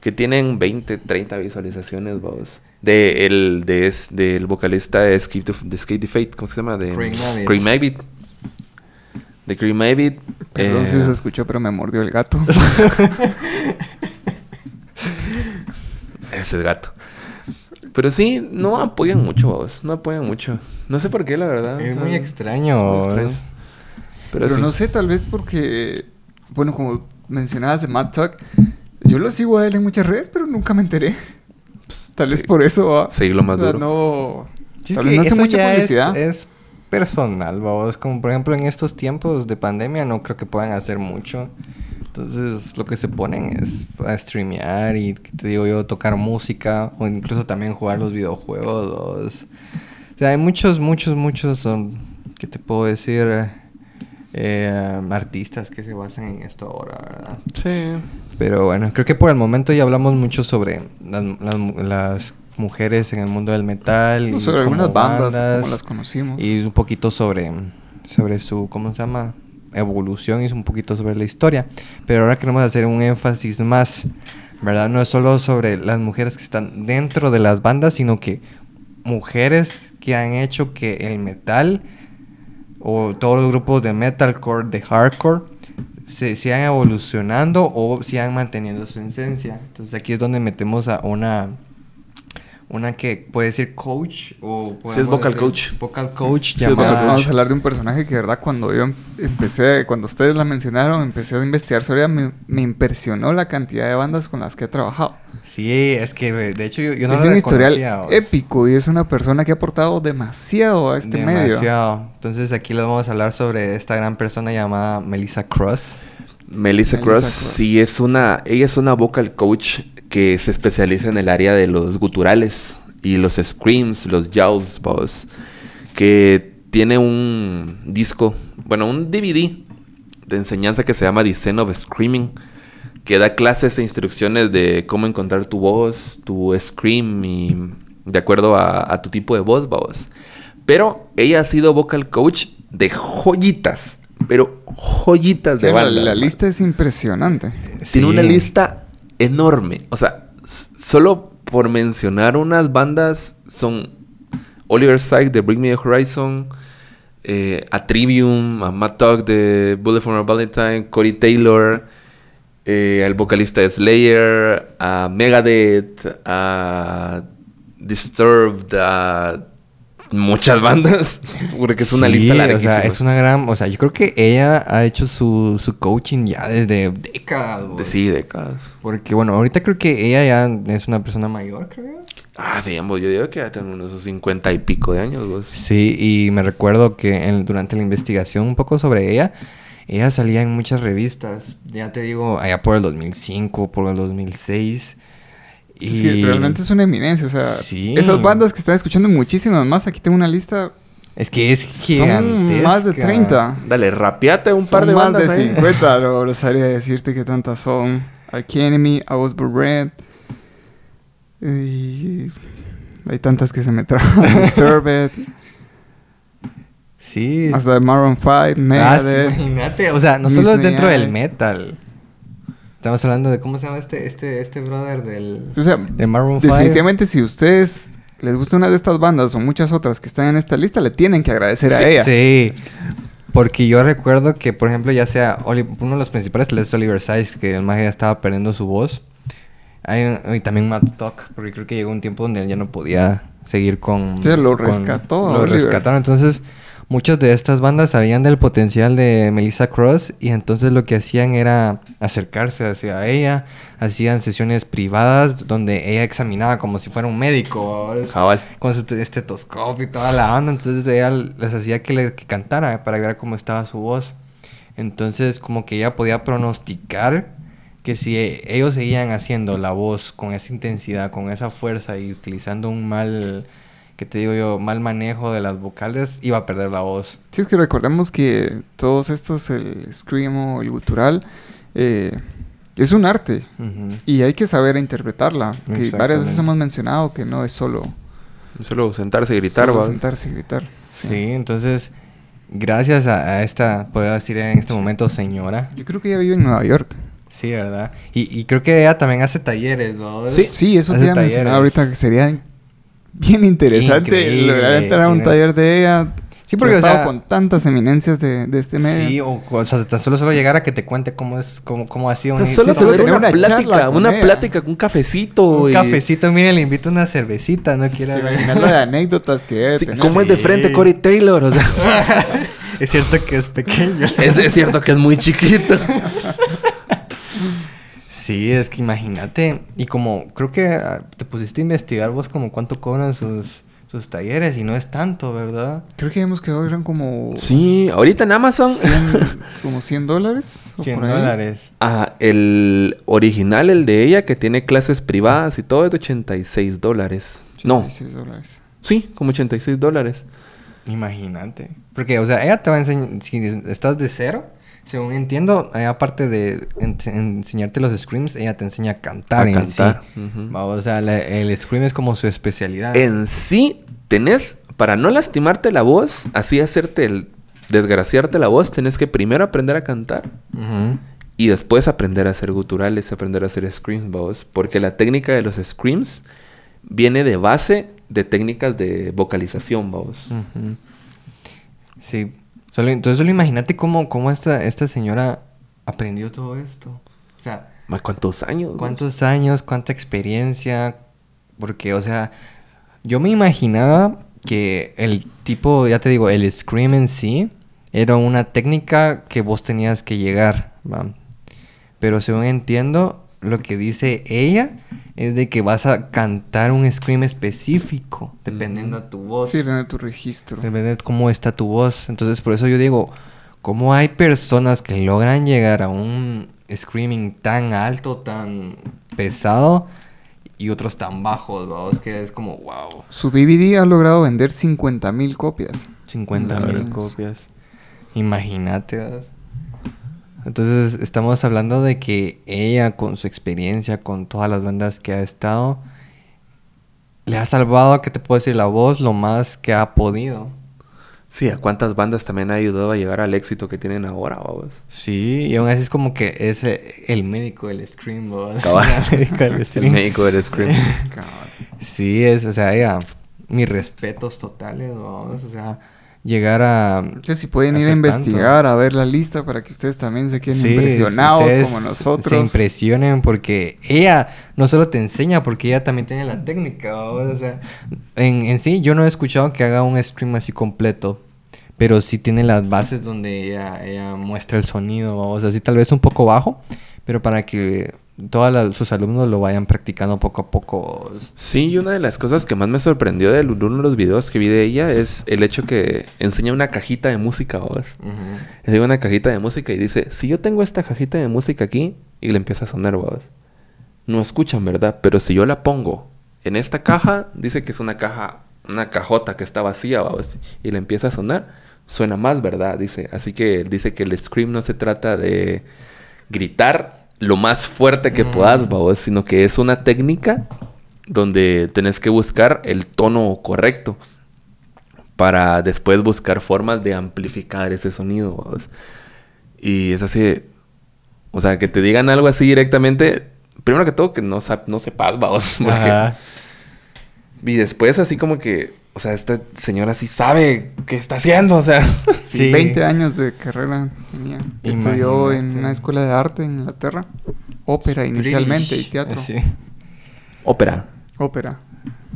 Que tienen 20, 30 visualizaciones, vamos. De el, de es, del vocalista de Skate, to- de Skate the Fate. ¿Cómo se llama? De Mavitt. De Craig Mavitt. Perdón eh, si se escuchó, pero me mordió el gato. ese es gato. Pero sí, no apoyan mucho, vos. No apoyan mucho. No sé por qué, la verdad. Es o sea, muy extraño. es muy extraño. Pero, Pero sí. no sé, tal vez porque, bueno, como mencionabas de Matt Tuck, yo lo sigo a él en muchas redes, pero nunca me enteré. Tal vez sí. por eso, ¿va? Seguirlo más O sea, duro. no... Sí, tal que vez no hace mucha ya es- publicidad. Es, personal, vamos. Como por ejemplo en estos tiempos de pandemia no creo que puedan hacer mucho. Entonces lo que se ponen es a streamear y te digo yo tocar música o incluso también jugar los videojuegos. O sea, hay muchos, muchos, muchos, um, ¿qué te puedo decir? Eh, artistas que se basan en esto ahora, ¿verdad? Sí. Pero bueno, creo que por el momento ya hablamos mucho sobre las, las las mujeres en el mundo del metal. y sobre algunas bandas, bandas, como las conocimos. Y un poquito sobre, sobre su, ¿cómo se llama? Evolución y un poquito sobre la historia. Pero ahora queremos hacer un énfasis más, ¿verdad? No es solo sobre las mujeres que están dentro de las bandas, sino que mujeres que han hecho que el metal o todos los grupos de metalcore, de hardcore, se sigan evolucionando o sigan manteniendo su esencia. Entonces aquí es donde metemos a una una que puede decir coach o es podemos vocal decir coach. vocal coach Sí, es Vamos a- llamada Vamos a hablar de un personaje que, de verdad, cuando yo em- empecé, cuando ustedes la mencionaron, empecé a investigar sobre ella, me, me impresionó la cantidad de bandas con las que he trabajado. Sí, es que de hecho yo, yo no es la un historial vos. épico y es una persona que ha aportado demasiado a este medio. Demasiado. Entonces aquí les vamos a hablar sobre esta gran persona llamada Melissa Cross. Melissa, Melissa Cross, Cross. sí es una, ella es una vocal coach que se especializa en el área de los guturales y los screams, los yells, boss, que tiene un disco, bueno, un DVD de enseñanza que se llama Design of Screaming, que da clases e instrucciones de cómo encontrar tu voz, tu scream y de acuerdo a, a tu tipo de voz. Pero ella ha sido vocal coach de joyitas, pero joyitas Sí, de la, bandas. la lista es impresionante. Tiene una Sí. lista enorme. O sea, solo por mencionar unas bandas son Oliver Sykes de Bring Me the Horizon, eh, a Trivium, a Matt Tuck de Bullet for My Valentine, Corey Taylor, eh, el vocalista de Slayer, a Megadeth, a Disturbed, a muchas bandas. Porque es una Sí, lista O larguísima. sea, es una gran... O sea, yo creo que ella ha hecho su, su coaching ya desde décadas. Sí, décadas. Porque, bueno, ahorita creo que ella ya es una persona mayor, creo. Ah, digamos, yo digo que ya tengo unos 50 y pico de años, vos. Sí, y me recuerdo que en- durante la investigación un poco sobre ella, ella salía en muchas revistas. Ya te digo, allá por el 2005, por el 2006. Y... Es que realmente es una eminencia. O sea, Sí. esas bandas que están escuchando muchísimas más. Aquí tengo una lista. Es que es Son gigantesca. más de 30. Dale, rapeate un Son par de más bandas de ahí. 50. No, no sabría decirte que tantas son. Arch Enemy, I Was Red. Y hay tantas que se me traban. Disturbed. Sí. Hasta de Maroon 5, Ah, sí, Megadeth. imagínate. O sea, no solo es Me dentro del metal. Estamos hablando de cómo se llama este, este, este brother del, o sea, de Maroon 5. definitivamente si ustedes les gusta una de estas bandas o muchas otras que están en esta lista, le tienen que agradecer a ella. Sí. Porque yo recuerdo que, por ejemplo, ya sea Oli- uno de los principales es Oliver Sykes, que el magia ya estaba perdiendo su voz. Hay un- y también Matt Tuck, porque creo que llegó un tiempo donde él ya no podía seguir con... Sí, lo rescató Lo rescataron. Entonces, muchas de estas bandas sabían del potencial de Melissa Cross y entonces lo que hacían era acercarse hacia ella. Hacían sesiones privadas donde ella examinaba como si fuera un médico. Cabal. con su te- estetoscopio y toda la banda. Entonces ella les hacía que le que cantara para ver cómo estaba su voz. Entonces como que ella podía pronosticar que si e- ellos seguían haciendo la voz con esa intensidad, con esa fuerza y utilizando un mal, que te digo yo, mal manejo de las vocales, iba a perder la voz. Sí, es que recordemos que todos estos, el screamo, el gutural, eh, es un arte y hay que saber interpretarla. Que varias veces hemos mencionado que no es solo, Solo sentarse y gritar, solo sentarse y gritar. Sí, entonces, gracias a, a esta, puedo decir en este momento, señora. Yo creo que ella vive en Nueva York. Sí, ¿verdad? Y, y creo que ella también hace talleres, ¿no? Sí. Sí, eso te iba a mencionar ahorita que sería bien interesante Increíble, lograr entrar a un taller de ella. Sí, que porque, o estado sea- con tantas eminencias de, de este medio. Sí, o, o sea, tan solo solo llegar a que te cuente cómo es, cómo, cómo ha sido un solo sí, tener tener una, plática, con una ella. plática, un cafecito. Un y- cafecito, mire, le invito una cervecita, no ¿Te quiere imaginas la de anécdotas que Sí? ¿Cómo es de frente Corey Taylor? O sea, Es cierto que es pequeño. es, es cierto que es muy chiquito. Sí, es que imagínate. Y como creo que ah, te pusiste a investigar vos como cuánto cobran sus, sus talleres y no es tanto, ¿verdad? Creo que vemos que hoy eran como... Sí, ahorita en Amazon. 100, como 100 dólares. o 100 por ahí. dólares. Ah, el original, el de ella, que tiene clases privadas y todo, es de 86 dólares. No, 86 dólares. sí, como 86 dólares. Imagínate. Porque, o sea, ella te va a enseñar, si estás de cero, según entiendo, eh, aparte de ense- enseñarte los screams, ella te enseña a cantar. A en cantar, sí. Va, O sea, la- el scream es como su especialidad. En sí, tenés, para no lastimarte la voz, así hacerte el desgraciarte la voz, tenés que primero aprender a cantar y después aprender a hacer guturales, aprender a hacer screams, vos. Porque la técnica de los screams viene de base de técnicas de vocalización, vos. Ujú. Sí. Solo, entonces solo imagínate cómo, cómo esta, esta señora aprendió todo esto. O sea, Más cuántos años. cuántos años, cuánta experiencia. Porque, o sea, yo me imaginaba que el tipo, ya te digo, el scream en sí era una técnica que vos tenías que llegar, ¿va? Pero según entiendo, lo que dice ella es de que vas a cantar un scream específico, dependiendo a tu voz. Sí, de tu registro. Depende de cómo está tu voz. Entonces, por eso yo digo, ¿cómo hay personas que logran llegar a un screaming tan alto, tan pesado, y otros tan bajos, vamos? Que es como, wow, Su DVD ha logrado vender 50 mil copias. 50 mil Nice. copias. Imagínate. ¿verdad? Entonces, estamos hablando de que ella, con su experiencia, con todas las bandas que ha estado, le ha salvado, ¿qué te puedo decir? La voz lo más que ha podido. Sí, a cuántas bandas también ha ayudado a llegar al éxito que tienen ahora, vos. Sí, y aún así es como que es eh, el médico del Scream. Cabal. El médico del El Scream. médico del scream. Cabal. Sí, es, o sea, ella, mis respetos totales, vamos, o sea, llegar a... Entonces, si pueden ir a investigar, a ver la lista para que ustedes también se queden Sí, impresionados como Se nosotros. impresionen porque ella no solo te enseña, porque ella también tiene la técnica, o sea, en, en sí yo no he escuchado que haga un stream así completo, pero sí tiene las bases donde ella, ella muestra el sonido, vamos, así tal vez un poco bajo, pero para que todos sus alumnos lo vayan practicando poco a poco. Sí, y una de las cosas que más me sorprendió de uno de los videos que vi de ella es el hecho que enseña una cajita de música, vos. Enseña una cajita de música y dice, si yo tengo esta cajita de música aquí y le empieza a sonar, vos. No escuchan, ¿verdad? Pero si yo la pongo en esta caja, dice que es una caja, una cajota que está vacía, vos. Y le empieza a sonar, suena más, ¿verdad? Dice. Así que dice que el scream no se trata de gritar lo más fuerte que Mm. puedas, vos, sino que es una técnica donde tenés que buscar el tono correcto para después buscar formas de amplificar ese sonido. Y es así, o sea, que te digan algo así directamente, primero que todo que no, no sepas, vamos. porque- Ajá. Y después así como que, o sea, esta señora sí sabe qué está haciendo, o sea. Sí, Sí. 20 años de carrera tenía. Estudió en una escuela de arte en Inglaterra. Ópera inicialmente y teatro. Sí. ópera. Ópera.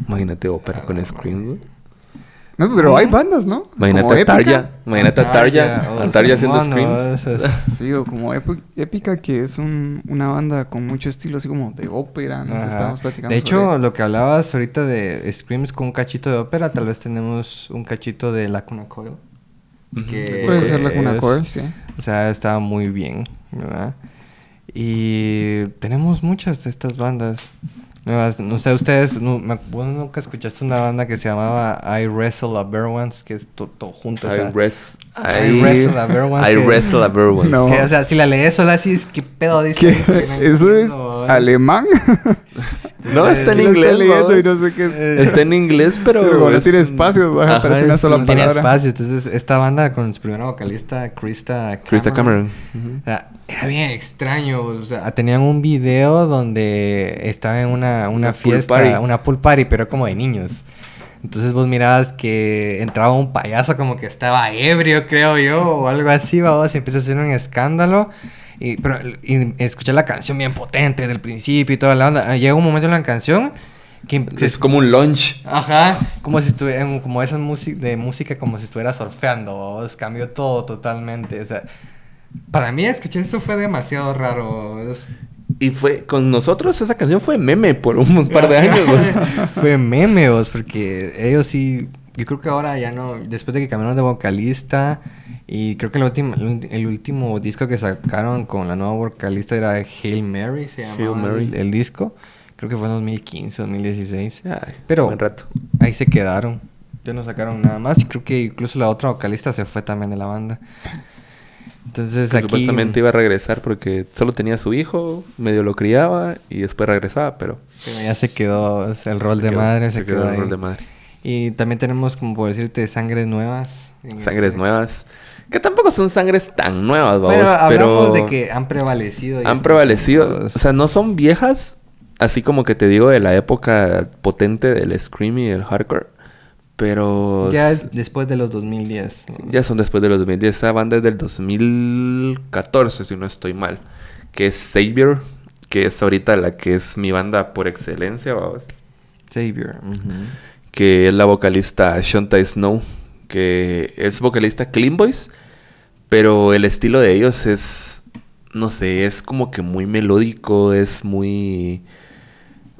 Imagínate ópera con Scream. No, pero hay bandas, ¿no? Imagínate Como a. Tarja. Imagínate a Tarja. oh, A Tarja haciendo screams. Sí, o como Épica, que es un- una banda con mucho estilo así como de ópera. Nos Ajá. estábamos platicando De hecho, sobre- lo que hablabas ahorita de Screams con un cachito de ópera, tal vez tenemos un cachito de Lacuna Coil. Que puede ser la Cuna es- Coil, sí. O sea, estaba muy bien, ¿verdad? Y tenemos muchas de estas bandas. Nuevas. No sé, ustedes, no, me- vos nunca escuchaste una banda que se llamaba I Wrestle a Bear Once, que es todo junto. o sea, I, res- I wrestle a bear once I que- wrestle a bear once. No. que, o sea, si la lees sola así, es que pedo dice. ¿Qué? no ¿Eso es entiendo, alemán? No, está en inglés, leyendo ¿no? y no sé qué es. Eh, Está en inglés, pero... Sí, no es- tiene espacios, ¿verdad? Ajá, Parece una es- sola no palabra. espacio. Entonces, esta banda con su primera vocalista, Krista Krista Cameron. Ujú. O sea, era bien extraño. O sea, tenían un video donde estaba en una, una Una pool fiesta, party. una pool party, pero como de niños. Entonces vos mirabas que entraba un payaso como que estaba ebrio, creo yo, o algo así, vamos, y empieza a hacer un escándalo. Y, pero, y escuché la canción bien potente del principio y toda la onda. Llega un momento en la canción que Es como un lunch. Ajá, como si estuviera, como esas música de música como si estuviera surfeando, cambió todo totalmente, o sea, para mí escuchar eso fue demasiado raro. vos. Y fue con nosotros esa canción fue meme por un par de años. vos. Fue meme, vos, porque ellos sí. Yo creo que ahora ya no. Después de que cambiaron de vocalista. Y creo que el último, el último disco que sacaron con la nueva vocalista era Hail Mary, se llamaba Hail Mary. El, el disco. Creo que fue en 2015, 2016. Ay, Pero buen rato. ahí se quedaron. Ya no sacaron nada más. Y creo que incluso la otra vocalista se fue también de la banda. Entonces Que aquí. Supuestamente iba a regresar porque solo tenía su hijo, medio lo criaba y después regresaba, pero ya se quedó el rol de quedó- madre. Se, se quedó, quedó el ahí. rol de madre. Y también tenemos, como por decirte, sangres nuevas. en Sangres este- nuevas. Que tampoco son sangres tan nuevas, vamos, Bueno, hablamos pero de que han prevalecido. y han prevalecido. O sea, no son viejas, así como que te digo de la época potente del scream y el hardcore, pero ya es después de los 2010. ya son después de los 2010. Esa banda es del 2014, si no estoy mal, que es Savior, que es ahorita la que es mi banda por excelencia, vamos. Savior. que es la vocalista Shonta Snow, que es vocalista Clean Boys, pero el estilo de ellos es, no sé, es como que muy melódico, es muy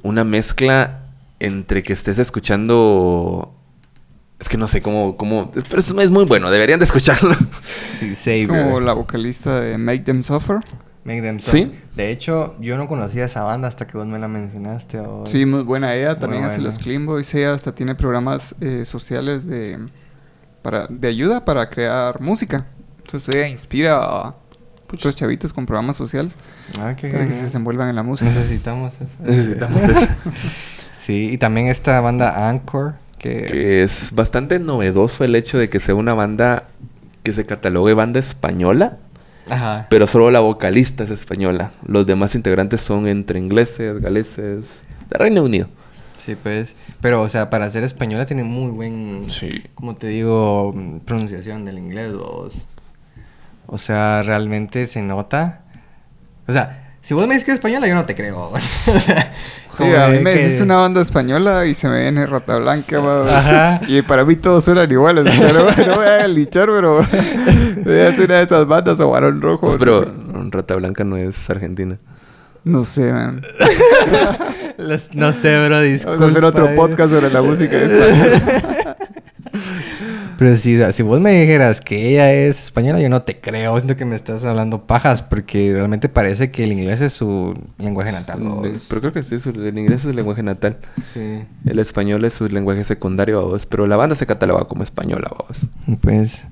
una mezcla entre que estés escuchando, es que no sé cómo, cómo, pero es, es muy bueno, deberían de escucharlo. Sí, Es como la vocalista de Make Them Suffer. Make Them ¿Sí? Suffer. De hecho, yo no conocía esa banda hasta que vos me la mencionaste. Sí, muy buena ella. Muy También hace buena. los Clean Boys. Ella hasta tiene programas eh, sociales de, para, de ayuda para crear música. Entonces ella inspira a otros chavitos con programas sociales Ah, qué para que se desenvuelvan en la música. Necesitamos eso. Necesitamos eso. Sí, y también esta banda Anchor. Que, que es bastante novedoso el hecho de que sea una banda que se catalogue banda española. Ajá. Pero solo la vocalista es española. Los demás integrantes son entre ingleses, galeses, de Reino Unido. Sí, pues. Pero, o sea, para ser española tiene muy buen. Sí. Como te digo, pronunciación del inglés, vos. O sea, realmente se nota. O sea, si vos me dices que es española, yo no te creo. o sea, Sí, a mí me que- decís una banda española y se me viene Rata Blanca. Ajá. Y para mí todos suenan iguales. No voy a lichar, pero voy a hacer una de esas bandas o Barón Rojo. Pues, pero no sé. Rata Blanca no es argentina. No sé, man. Los- no sé, bro, disculpa. Vamos a hacer otro eh. podcast sobre la música. Pero si, o sea, si vos me dijeras que ella es española, yo no te creo. Siento que me estás hablando pajas porque realmente parece que el inglés es su lenguaje natal. vos. Pero creo que sí, su- el inglés es su lenguaje natal. Sí. El español es su lenguaje secundario, vos. Pero la banda se cataloga como española, vos. Pues.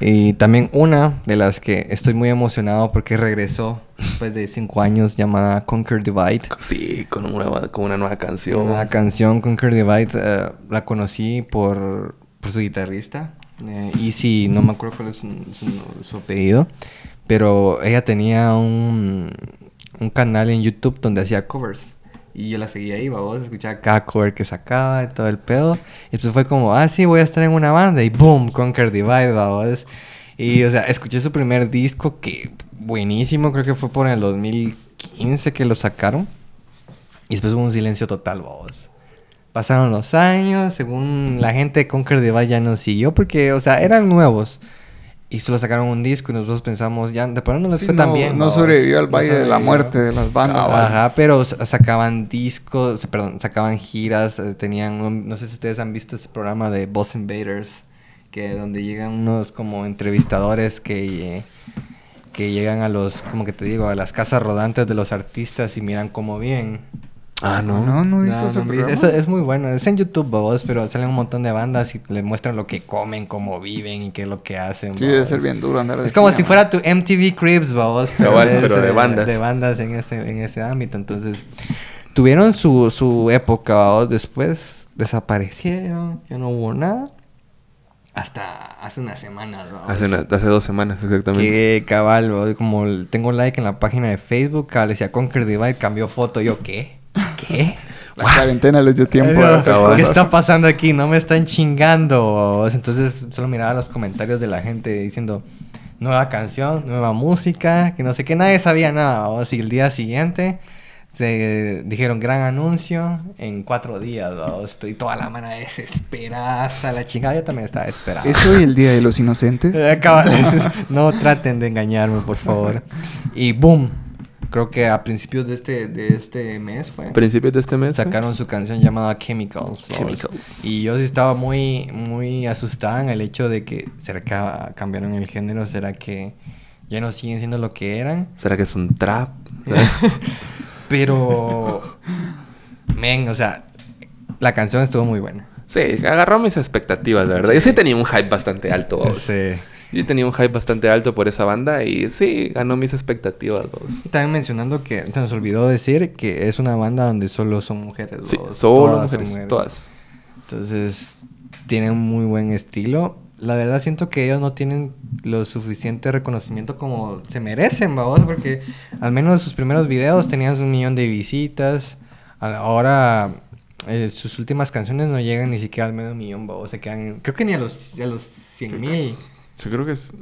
Y también una de las que estoy muy emocionado porque regresó después de cinco años llamada Conquer Divide. Sí, con una, con una nueva canción. Una canción Conquer Divide eh, la conocí por, por su guitarrista. Eh, Easy, no me acuerdo cuál es su, apellido. Pero ella tenía un, un canal en YouTube donde hacía covers. Y yo la seguía ahí, vamos, escuchaba cada cover que sacaba y todo el pedo. Y pues fue como, ah, sí, voy a estar en una banda. Y boom, Conquer Divide, vamos. Y, o sea, escuché su primer disco que buenísimo, creo que fue por el 2015 que lo sacaron. Y después hubo un silencio total, vos. Pasaron los años, según la gente de Conquer Divide ya no siguió porque, o sea, eran nuevos. Y solo sacaron un disco y nosotros pensamos, ya, de por no les Sí, fue no, tan bien. no sobrevivió al No Valle de la. Muerte de las bandas. Ajá, pero sa- sacaban discos, perdón, sacaban giras, eh, tenían, un- no sé si ustedes han visto ese programa de Boss Invaders, que donde llegan unos como entrevistadores que, eh, que llegan a los, como que te digo, a las casas rodantes de los artistas y miran cómo viven. Ah, no. No, no hizo No, ese no, programa. eso es muy bueno, es en YouTube, babos, pero salen un montón de bandas y le muestran lo que comen, cómo viven y qué es lo que hacen. Sí, debe ser bien duro andar de Es como gira, si man. fuera tu MTV Cribs, babos, pero, es, pero de bandas. De bandas en ese, en ese ámbito. Entonces, tuvieron su, su época, babos, después desaparecieron, ya no hubo nada. Hasta hace unas semanas, babos. Hace, una- hace dos semanas, exactamente. Que cabal, babos, como tengo un like en la página de Facebook, cabal, decía Conquer Divide, cambió foto, yo, ¿qué? ¿Qué? La cuarentena les dio tiempo a hacer ¿Qué está pasando aquí? No me están chingando. Entonces solo miraba los comentarios de la gente diciendo nueva canción, nueva música, que no sé qué, nadie sabía nada. O si el día siguiente se dijeron gran anuncio en cuatro días. ¿no? Estoy toda la mano desesperada hasta la chingada. Yo también estaba desesperado. Eso y el Día de los Inocentes. No traten de engañarme, por favor. Y boom. Creo que a principios de este, de este mes fue. Principios de este mes. Sacaron su canción llamada Chemicals. Chemicals. Y yo sí estaba muy, muy asustada en el hecho de que será que ah, cambiaron el género, será que ya no siguen siendo lo que eran. ¿Será que es un trap? Pero, men, o sea, la canción estuvo muy buena. Sí, agarró mis expectativas, la verdad. Yo sí tenía un hype bastante alto. Sí. Yo tenía un hype bastante alto por esa banda y sí, ganó mis expectativas. También mencionando que se nos olvidó decir que es una banda donde solo son mujeres. Sí, solo Todas son mujeres, todas. Entonces, tienen muy buen estilo. La verdad siento que ellos no tienen lo suficiente reconocimiento como se merecen, vamos, porque al menos sus primeros videos tenían un millón de visitas. Ahora eh, sus últimas canciones no llegan ni siquiera al medio millón, vamos, se quedan, creo que ni a los, a los 100 mil. Yo creo que es...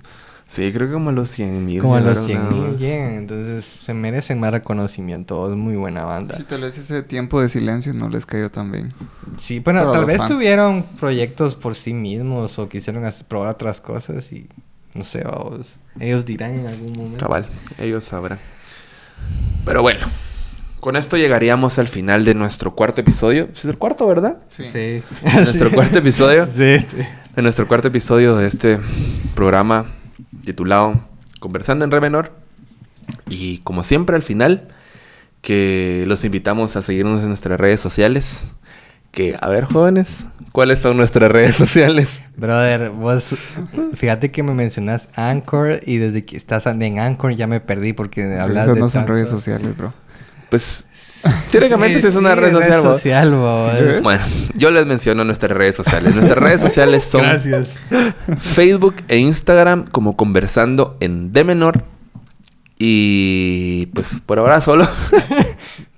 Sí, creo que como a los 100 mil. Como a los 100 mil llegan, entonces se merecen más reconocimiento, es muy buena banda. Sí, tal vez ese tiempo de silencio no les cayó tan bien. Sí, bueno, Pero tal vez fans. tuvieron proyectos por sí mismos o quisieron probar otras cosas y no sé, vamos, ellos dirán en algún momento. Cabal, ellos sabrán. Pero bueno, con esto llegaríamos al final de nuestro cuarto episodio. ¿Es el cuarto, verdad? Sí. Sí. Nuestro Sí. cuarto episodio. Sí. sí. De nuestro cuarto episodio de este programa titulado Conversando en Re menor. Y como siempre al final, que los invitamos a seguirnos en nuestras redes sociales. Que, a ver, jóvenes, ¿cuáles son nuestras redes sociales? Brother, vos, fíjate que me mencionas Anchor y desde que estás en Anchor ya me perdí porque hablas Esas de no son tanto- redes sociales, bro. Pues, teóricamente sí, es una sí, red social. Bueno, yo les menciono nuestras redes sociales. Nuestras redes sociales son Gracias. Facebook e Instagram como conversando en D menor. Y pues por ahora solo.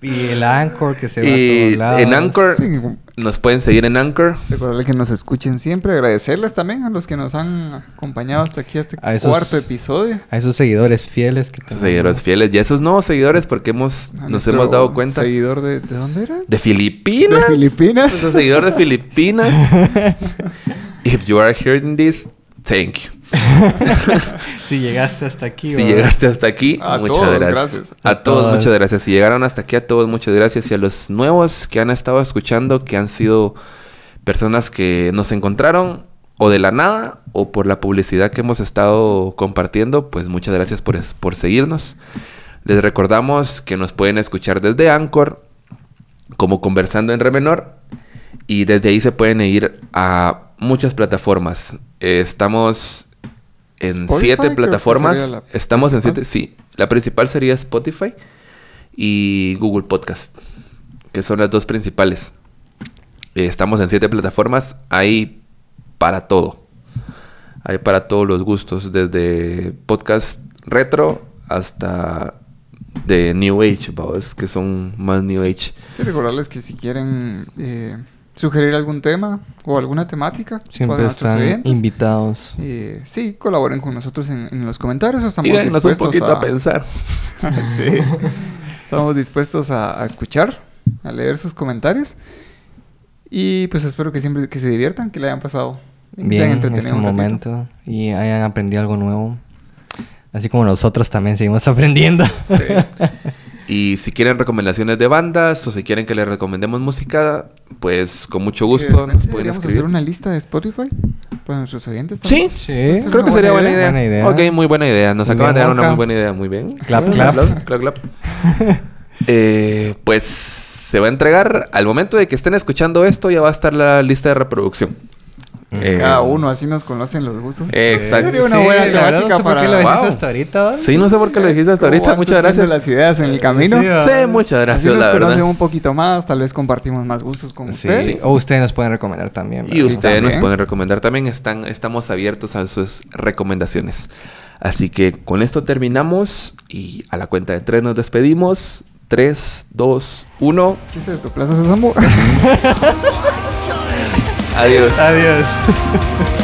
Y el Anchor que se va a todos lados. en Anchor Sí, nos pueden seguir en Anchor. recordarle que nos escuchen siempre. Agradecerles también a los que nos han acompañado hasta aquí, a este A esos- cuarto episodio. A esos seguidores fieles que tenemos. Seguidores fieles. Y esos nuevos seguidores porque hemos, A nos hemos dado cuenta. Seguidor de... ¿De dónde era? De Filipinas. De Filipinas. Nuestro seguidor de Filipinas. If you are hearing this, thank you. Si llegaste hasta aquí, Si ¿verdad? llegaste hasta aquí, A muchas todos, gracias. gracias. A, A todos, todas. muchas gracias. Si llegaron hasta aquí, a todos, muchas gracias. Y a los nuevos que han estado escuchando, que han sido personas que nos encontraron o de la nada o por la publicidad que hemos estado compartiendo, pues muchas gracias por, es- por seguirnos. Les recordamos que nos pueden escuchar desde Anchor, como conversando en re menor, y desde ahí se pueden ir a muchas plataformas. Eh, estamos en Spotify siete plataformas. la Estamos en siete, sí. La principal sería Spotify y Google Podcast, que son las dos principales. Eh, estamos en siete plataformas. Hay para todo. Hay para todos los gustos, desde podcast retro hasta de New Age, vamos, que son más New Age. Sí, recordarles que si quieren eh, sugerir algún tema o alguna temática Siempre están invitados. eh, sí, colaboren con nosotros en, en los comentarios. Estamos un dispuestos poquito a, a pensar. sí. Estamos dispuestos a, a escuchar, a leer sus comentarios. Y pues espero que siempre que se diviertan, que le hayan pasado que se hayan Bien en entretenido este un momento y hayan aprendido algo nuevo. Así como nosotros también seguimos aprendiendo. Y si quieren recomendaciones de bandas o si quieren que les recomendemos música, pues con mucho gusto nos pueden escribir. hacer una lista de Spotify para nuestros oyentes. Sí, también. Sí, creo que sería buena idea. Buena idea. Ok, muy buena idea. Nos Muy acaban de dar una muy buena idea. Muy bien. Clap, clap. aplauso, clap, clap. Eh, pues se va a entregar al momento de que estén escuchando esto ya va a estar la lista de reproducción. Eh, Cada uno, así nos conocen los gustos. Exacto. Sería una Sí, buena temática no sé por para... qué lo dijiste Wow. hasta ahorita. ¿vale? Sí, no sé por qué lo dijiste hasta ahorita. Muchas gracias. las ideas en el camino. Sí. Sí, muchas Así gracias, nos la conocen verdad. un poquito más, tal vez compartimos más gustos con Sí, ustedes. sí. O ustedes nos pueden recomendar también. Y ustedes nos también. pueden recomendar también. Están, estamos abiertos a sus recomendaciones. Así que con esto terminamos y a la cuenta de tres nos despedimos. 3, 2, 1. ¿Qué es esto? ¿Plaza Sésamo? Adiós. Adiós.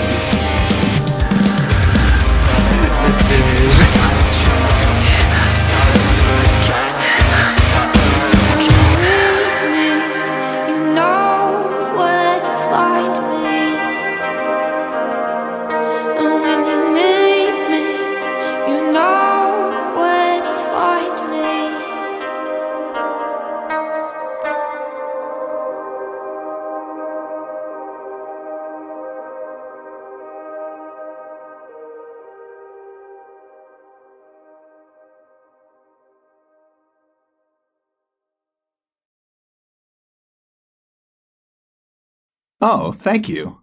Oh, thank you.